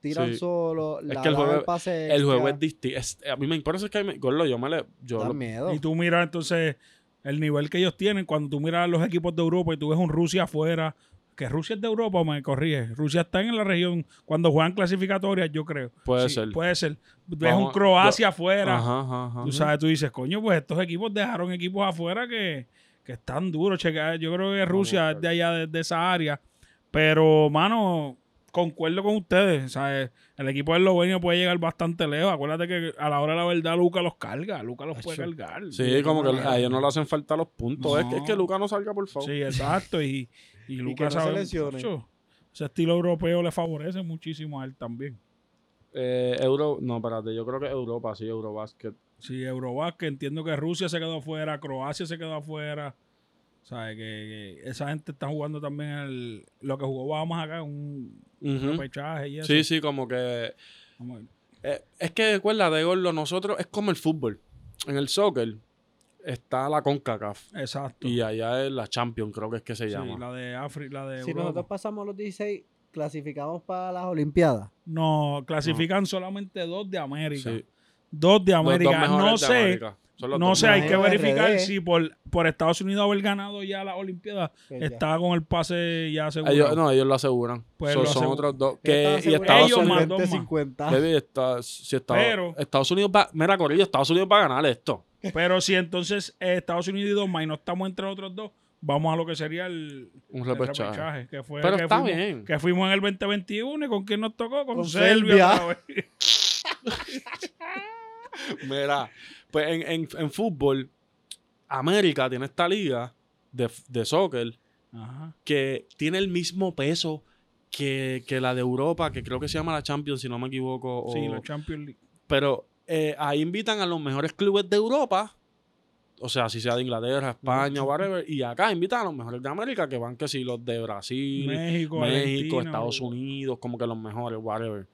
Tiran Sí. solo, Es la que el juego- pase El juego es distinto. A mí me por eso es que me- Gordo, yo me le. Yo Da lo- miedo. Y tú miras entonces el nivel que ellos tienen cuando tú miras los equipos de Europa y tú ves un Rusia afuera, que Rusia es de Europa, me corrige. Rusia está en la región cuando juegan clasificatorias, yo creo. puede Sí, ser. Puede ser. Ves un Croacia afuera. Ajá, ajá, ajá. Tú sabes, tú dices, coño, pues estos equipos dejaron equipos afuera que, que están duros. Checa, yo creo que Rusia es de allá, de, de esa área. Pero, mano, concuerdo con ustedes. ¿sabes? El equipo de Eslovenia puede llegar bastante lejos. Acuérdate que a la hora de la verdad Luca los carga. Luca los puede cargar. Sí, como que a ellos no le hacen falta los puntos. Es, que, es que No. Luca no salga, por favor. Sí, exacto. Y, y que Luca no sabe mucho. Ese estilo europeo le favorece muchísimo a él también. Eh, Euro, no, espérate, yo creo que Europa, sí, Eurobasket. Sí, Eurobasket, entiendo que Rusia se quedó afuera, Croacia se quedó afuera. ¿Sabes? Que, que esa gente está jugando también el, lo que jugó Bahamas acá, un Ujú. repechaje y eso. Sí, sí, como que. Eh, es que recuerda, Gordo, nosotros es como el fútbol. En el soccer está la CONCACAF. Exacto. Y allá es la Champions, creo que es que se Sí, llama. la de África, la de Si Europa. nosotros pasamos los 16, clasificamos para las Olimpiadas. No, clasifican solamente dos de América. Sí. Dos de dos América. no de sé, América. Son los no sé, hay que verificar si por, por Estados Unidos haber ganado ya la Olimpiada Pues está con el pase ya asegurado. Ellos, no, ellos lo aseguran. Pues son lo son asegu- otros dos. Que, y Estados Ellos Unidos. más dos más. 50. Baby, está- si Estados, Pero- Estados Unidos va. Mira, Corillo, Estados Unidos va a ganar esto. Pero si entonces eh, Estados Unidos y dos más y no estamos entre los otros dos, vamos a lo que sería el, Un el repechaje. repechaje, que fue Pero que está fuimos, bien. que fuimos en el 2021 y con quién nos tocó con, Con Serbia. <laughs> Mira, pues en, en, en fútbol, América tiene esta liga de, de soccer Ajá. que tiene el mismo peso que, que la de Europa, que creo que se llama la Champions, si no me equivoco. o- Sí, la Champions League. Pero eh, ahí invitan a los mejores clubes de Europa. O sea, si sea de Inglaterra, España, whatever. Y acá invitan a los mejores de América, que van que si los de Brasil, México, Estados Unidos, como que los mejores, whatever.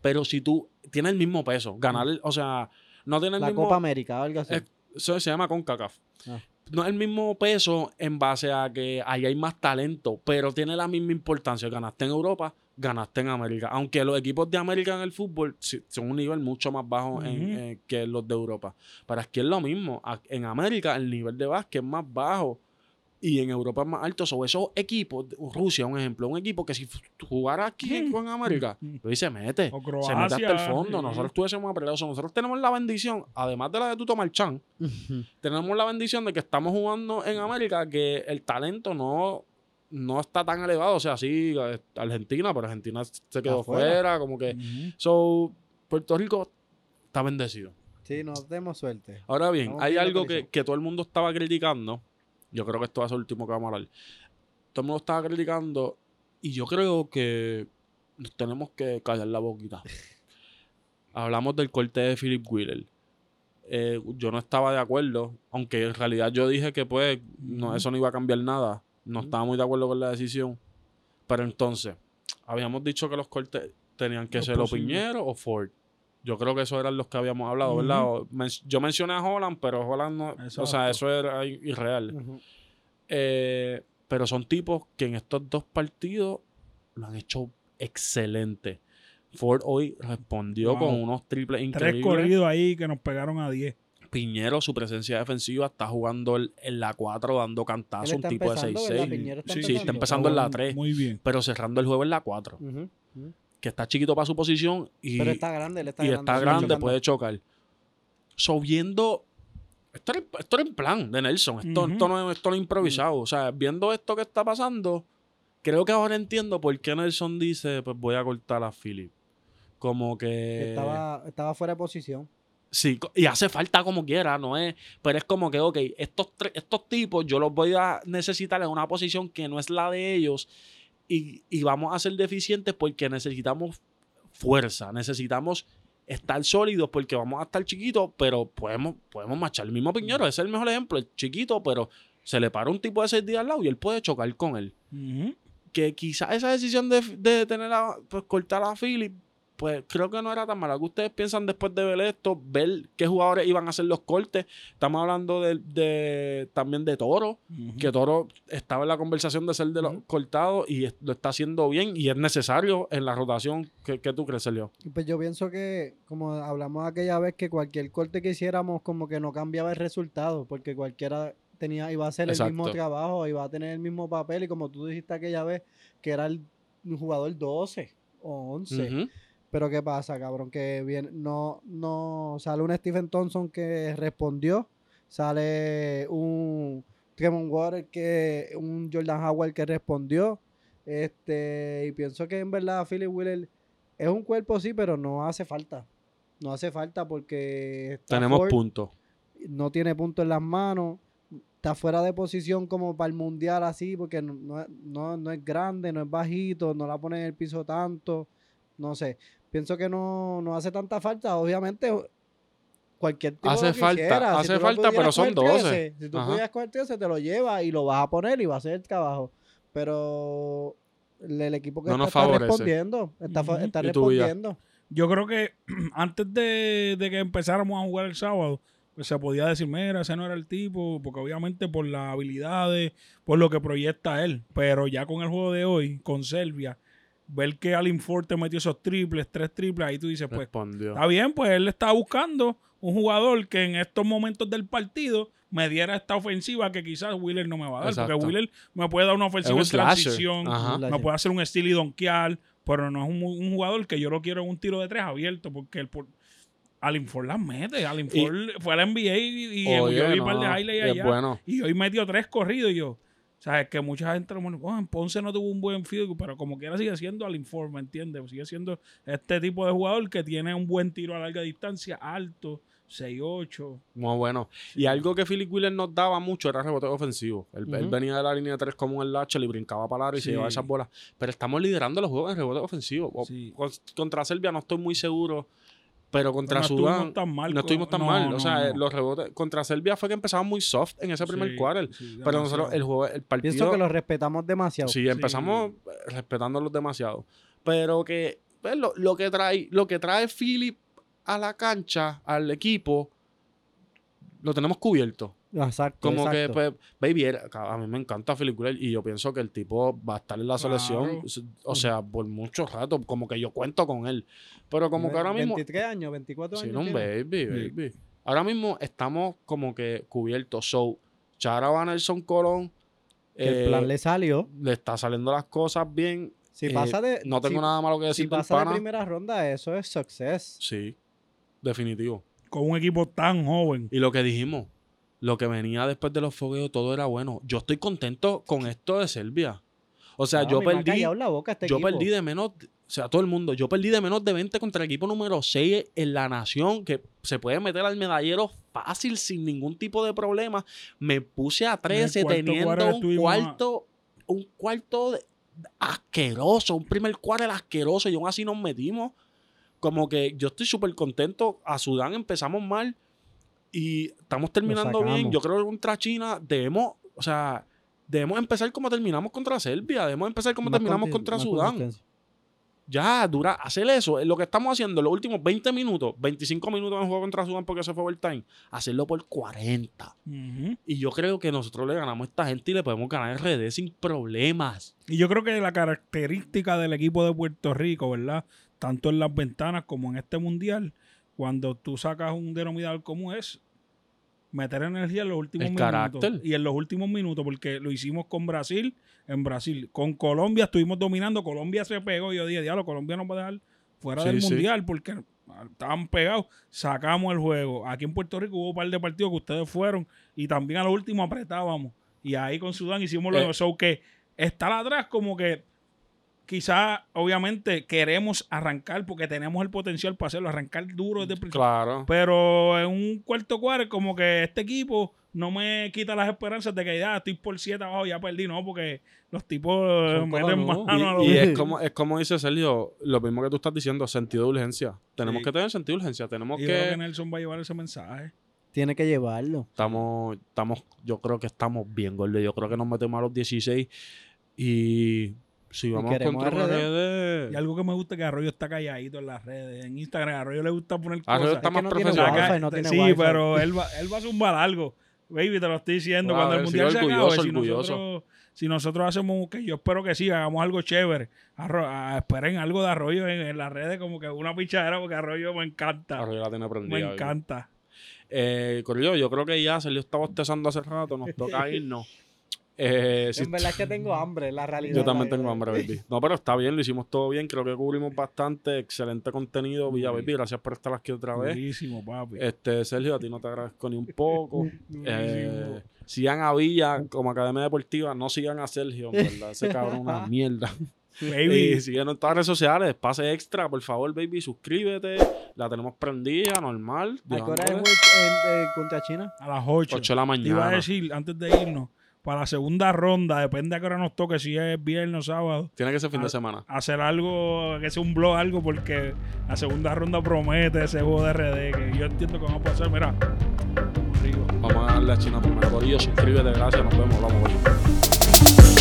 Pero si tú tienes el mismo peso, ganar, o sea, no tiene el La mismo. Copa América, algo así. Es- Eso se llama CONCACAF. Ah. No es el mismo peso en base a que ahí hay más talento, pero tiene la misma importancia. Ganaste en Europa, ganaste en América. Aunque los equipos de América en el fútbol son un nivel mucho más bajo en- eh, que los de Europa. Pero aquí es lo mismo. En América el nivel de básquet es más bajo y en Europa es más alto. Sobre esos equipos, Rusia, un ejemplo, un equipo que si jugara aquí en en América, pues se mete. O Se mete hasta el Croacia, fondo. Nosotros estuviésemos apretado. Nosotros tenemos la bendición, además de la de Tuto Marchán, tenemos la bendición de que estamos jugando en América que el talento no, no está tan elevado. O sea, sí, Argentina, pero Argentina se quedó Afuera. fuera, como que. So, Puerto Rico está bendecido. Sí, nos demos suerte. Ahora bien, Estamos hay algo que, que todo el mundo estaba criticando. Yo creo que esto va a ser lo último que vamos a hablar. Todo el mundo estaba criticando y yo creo que nos tenemos que callar la boquita. <laughs> Hablamos del corte de Philip Wheeler. Eh, yo no estaba de acuerdo, aunque en realidad yo dije que pues no, eso no iba a cambiar nada. No estaba muy de acuerdo con la decisión. Pero entonces, habíamos dicho que los cortes tenían que Los ser o posibles. Piñero o Ford. Yo creo que esos eran los que habíamos hablado, ¿verdad? O men- yo mencioné a Holland, pero Holland no. O sea, eso era irreal. Eh, pero son tipos que en estos dos partidos lo han hecho excelente. Ford hoy respondió Wow. con unos triples Tres increíbles. corridos ahí que nos pegaron a 10. Piñero, su presencia defensiva, está jugando el- en la 4, dando Él cantazos, un tipo de empezando, 6-6. ¿verdad? Piñero está Sí, Sí, está empezando. en la Jugando 3, Muy bien. pero cerrando el juego en la 4. Ujú, ujú. Que está chiquito para su posición y, Pero está grande, él está y grande. está grande, chocando. puede chocar. So, viendo esto era, esto era plan de Nelson. Esto, Ujú. esto, no, es- esto no es improvisado. O sea, viendo esto que está pasando, creo que ahora entiendo por qué Nelson dice, pues voy a cortar a Philip. Como que... Estaba, estaba fuera de posición. Sí, y hace falta como quiera, ¿no es? Pero es como que, ok, estos, estos tipos yo los voy a necesitar en una posición que no es la de ellos y, y vamos a ser deficientes porque necesitamos fuerza, necesitamos estar sólidos porque vamos a estar chiquitos, pero podemos, podemos marchar. El mismo Piñero, ese es el mejor ejemplo, es chiquito, pero se le para un tipo de seis días al lado y él puede chocar con él. Que quizás esa decisión de, de tener a, pues, cortar a Philip, pues creo que no era tan. ¿Qué ustedes piensan después de ver esto? Ver qué jugadores iban a hacer los cortes. Estamos hablando de, de- también de Toro, que Toro estaba en la conversación de ser de los cortados y lo está haciendo bien y es necesario en la rotación. ¿Qué, qué tú crees, Sergio? Pues yo pienso que, como hablamos aquella vez, que cualquier corte que hiciéramos como que no cambiaba el resultado, porque cualquiera tenía, iba a hacer el mismo trabajo, iba a tener el mismo papel, y como tú dijiste aquella vez, que era el jugador 12 o 11. Ujú. Pero ¿qué pasa, cabrón? Que viene, no, no, sale un Stephen Thompson que respondió, sale un Tremont Water que, un Jordan Howard que respondió, este, y pienso que en verdad Philip Wheeler es un cuerpo sí, pero no hace falta. No hace falta porque Tenemos puntos. no tiene punto en las manos, está fuera de posición como para el mundial así, porque no, no- no es grande, no es bajito, no la pone en el piso tanto, no sé. Pienso que no, no hace tanta falta, obviamente. Cualquier tipo Hace lo falta, quisiera. hace falta, pero son coger 12. 13, si tú Ajá. pudieras coger 13, te lo lleva y lo vas a poner y va a hacer el trabajo. Pero el, el equipo que No está, respondiendo, está, está respondiendo. Yo creo que <clears throat> antes de, de que empezáramos a jugar el sábado, pues se podía decir, mira, ese no era el tipo, porque obviamente por las habilidades, por lo que proyecta él. Pero ya con el juego de hoy, con Serbia, ver que Alin Forte metió esos triples, tres triples, ahí tú dices, pues Respondió. Está bien, pues él estaba buscando un jugador que en estos momentos del partido me diera esta ofensiva que quizás Wheeler no me va a dar. Exacto. Porque Wheeler me puede dar una ofensiva en transición, me puede hacer un estilo y donkear, pero no es un, un jugador que yo lo quiero en un tiro de tres abierto porque él por, Alin Ford las mete. Alin Y- Ford fue a la NBA y, y Oye, yo vi un par de highlights allá. bueno. Y hoy metió tres corridos y yo. O sea, es que mucha gente, bueno, "Oh, en Ponce no tuvo un buen field, goal", pero como quiera sigue siendo Alin Ford, ¿me entiendes? Sigue siendo este tipo de jugador que tiene un buen tiro a larga distancia, alto, 6'8". Muy bueno. Y algo que Philip Wheeler nos daba mucho era rebote ofensivo. Él, venía de la línea de tres como un Lachel y brincaba para el y se llevaba esas bolas. Pero estamos liderando los juegos en rebote ofensivo. Sí. Contra Serbia no estoy muy seguro, pero contra no Sudán estuvimos tan mal. no estuvimos tan no, mal. no, o sea, no. los rebotes contra Serbia fue que empezamos muy soft en ese primer Sí, quarter. sí, Pero nosotros, el juego, el partido. Pienso que lo respetamos demasiado. Sí, empezamos eh, respetándolos demasiado. Pero que pues, lo, lo que trae, lo que trae Philip a la cancha, al equipo, lo tenemos cubierto. Exacto. Como que, pues, baby, era- a mí me encanta Philip y yo pienso que el tipo va a estar en la Claro. selección, o sea, por mucho rato, como que yo cuento con él. Pero como que ahora mismo, 23 años, 24 sí, años. no, un baby, Sí. baby. Ahora mismo estamos como que cubiertos. So, Chara Van Nelson Colón, El eh, plan le salió. le está saliendo las cosas bien. Si eh, pasa de. no tengo si- nada malo que Si decir del pasa de primera ronda, eso es success. Sí, definitivo. Con un equipo tan joven. Y lo que dijimos, lo que venía después de los fogueos, todo era bueno. Yo estoy contento con esto de Serbia. O sea, No, yo perdí, callado la boca este yo equipo. perdí de menos, o sea, todo el mundo, yo perdí de menos de 20 contra el equipo número 6 en la nación, que se puede meter al medallero fácil sin ningún tipo de problema. Me puse a 13 cuarto teniendo un a- cuarto, un cuarto de- asqueroso, un primer quarter asqueroso y aún así nos metimos. Como que yo estoy súper contento. A Sudán empezamos mal y estamos terminando bien. Yo creo que contra China debemos, o sea, debemos empezar como terminamos contra Serbia, debemos empezar como Más terminamos contra Sudán. Ya, dura, hacer eso, es lo que estamos haciendo en los últimos 20 minutos, 25 minutos en el juego contra Sudán porque se fue overtime, hacerlo por 40. Ujú. Y yo creo que nosotros le ganamos a esta gente y le podemos ganar RD sin problemas. Y yo creo que la característica del equipo de Puerto Rico, ¿verdad? Tanto en las ventanas como en este mundial, cuando tú sacas un denominador común es meter energía en los últimos El minutos. carácter. Y en los últimos minutos, porque lo hicimos con Brasil, en Brasil. Con Colombia estuvimos dominando, Colombia se pegó y yo dije, diablo, Colombia no va a dejar fuera Sí, del sí. mundial, porque estaban pegados, sacamos el juego. Aquí en Puerto Rico hubo un par de partidos que ustedes fueron y también a lo último apretábamos. Y ahí con Sudán hicimos lo Eh. so que estar atrás como que quizás obviamente queremos arrancar porque tenemos el potencial para hacerlo, arrancar duro desde el principio. Claro. Pero en un cuarto cuadro, como que este equipo no me quita las esperanzas de que ya estoy por siete abajo, ya perdí, no, porque los tipos eh, Son meten mano a los Y, y es como es como dice Sergio, lo mismo que tú estás diciendo, sentido de urgencia. Tenemos Sí. que tener sentido de urgencia. Tenemos Y yo creo que que Nelson va a llevar ese mensaje. Tiene que llevarlo. estamos, estamos, yo creo que estamos bien, gordo. Yo creo que nos metemos a los 16 y si vamos queremos contra RD. RD, Y algo que me gusta es que Arroyo está calladito en las redes. En Instagram, a Arroyo le gusta poner Arroyo cosas. está Es más no tiene profesional. wifi, no tiene sí, wifi. pero él va, él va a zumbar algo. Baby, te lo estoy diciendo. Wow, Cuando el sí, mundial se acabe, orgulloso, si nosotros, si nosotros hacemos, que yo espero que sí, hagamos algo chévere. Arro- ah, esperen algo de Arroyo en, en las redes, como que una pichadera, porque Arroyo me encanta. Arroyo la tiene prendida. me baby. encanta. Eh, Corillo, yo creo que ya Sergio está bostezando hace rato, nos toca irnos. Eh, si en verdad es que tengo hambre, la realidad. Yo también tengo hambre, baby. No, pero está bien, lo hicimos todo bien. Creo que cubrimos bastante. Excelente contenido, Villa Baby. Gracias por estar aquí otra vez. Buenísimo, papi. Este, Sergio, a ti no te agradezco ni un <laughs> poco. Eh, sigan a Villa como Academia Deportiva, no sigan a Sergio, en verdad. Ese cabrón es una <laughs> mierda. Baby, Y síguenos en todas las redes sociales, pase extra, por favor, baby, suscríbete. La tenemos prendida, normal. ¿A qué hora es dejándole el- el- el contra China? a las 8. 8 de la Te iba a mañana. decir, antes de irnos, para la segunda ronda, depende a qué hora nos toque, si es viernes o sábado, Tiene que ser fin de semana. hacer algo, que sea un blog, algo, porque la segunda ronda promete ese juego de RD, que yo entiendo que vamos a pasar, mira. Vamos a darle a China primero. Corillo, suscríbete, gracias, nos vemos, vamos.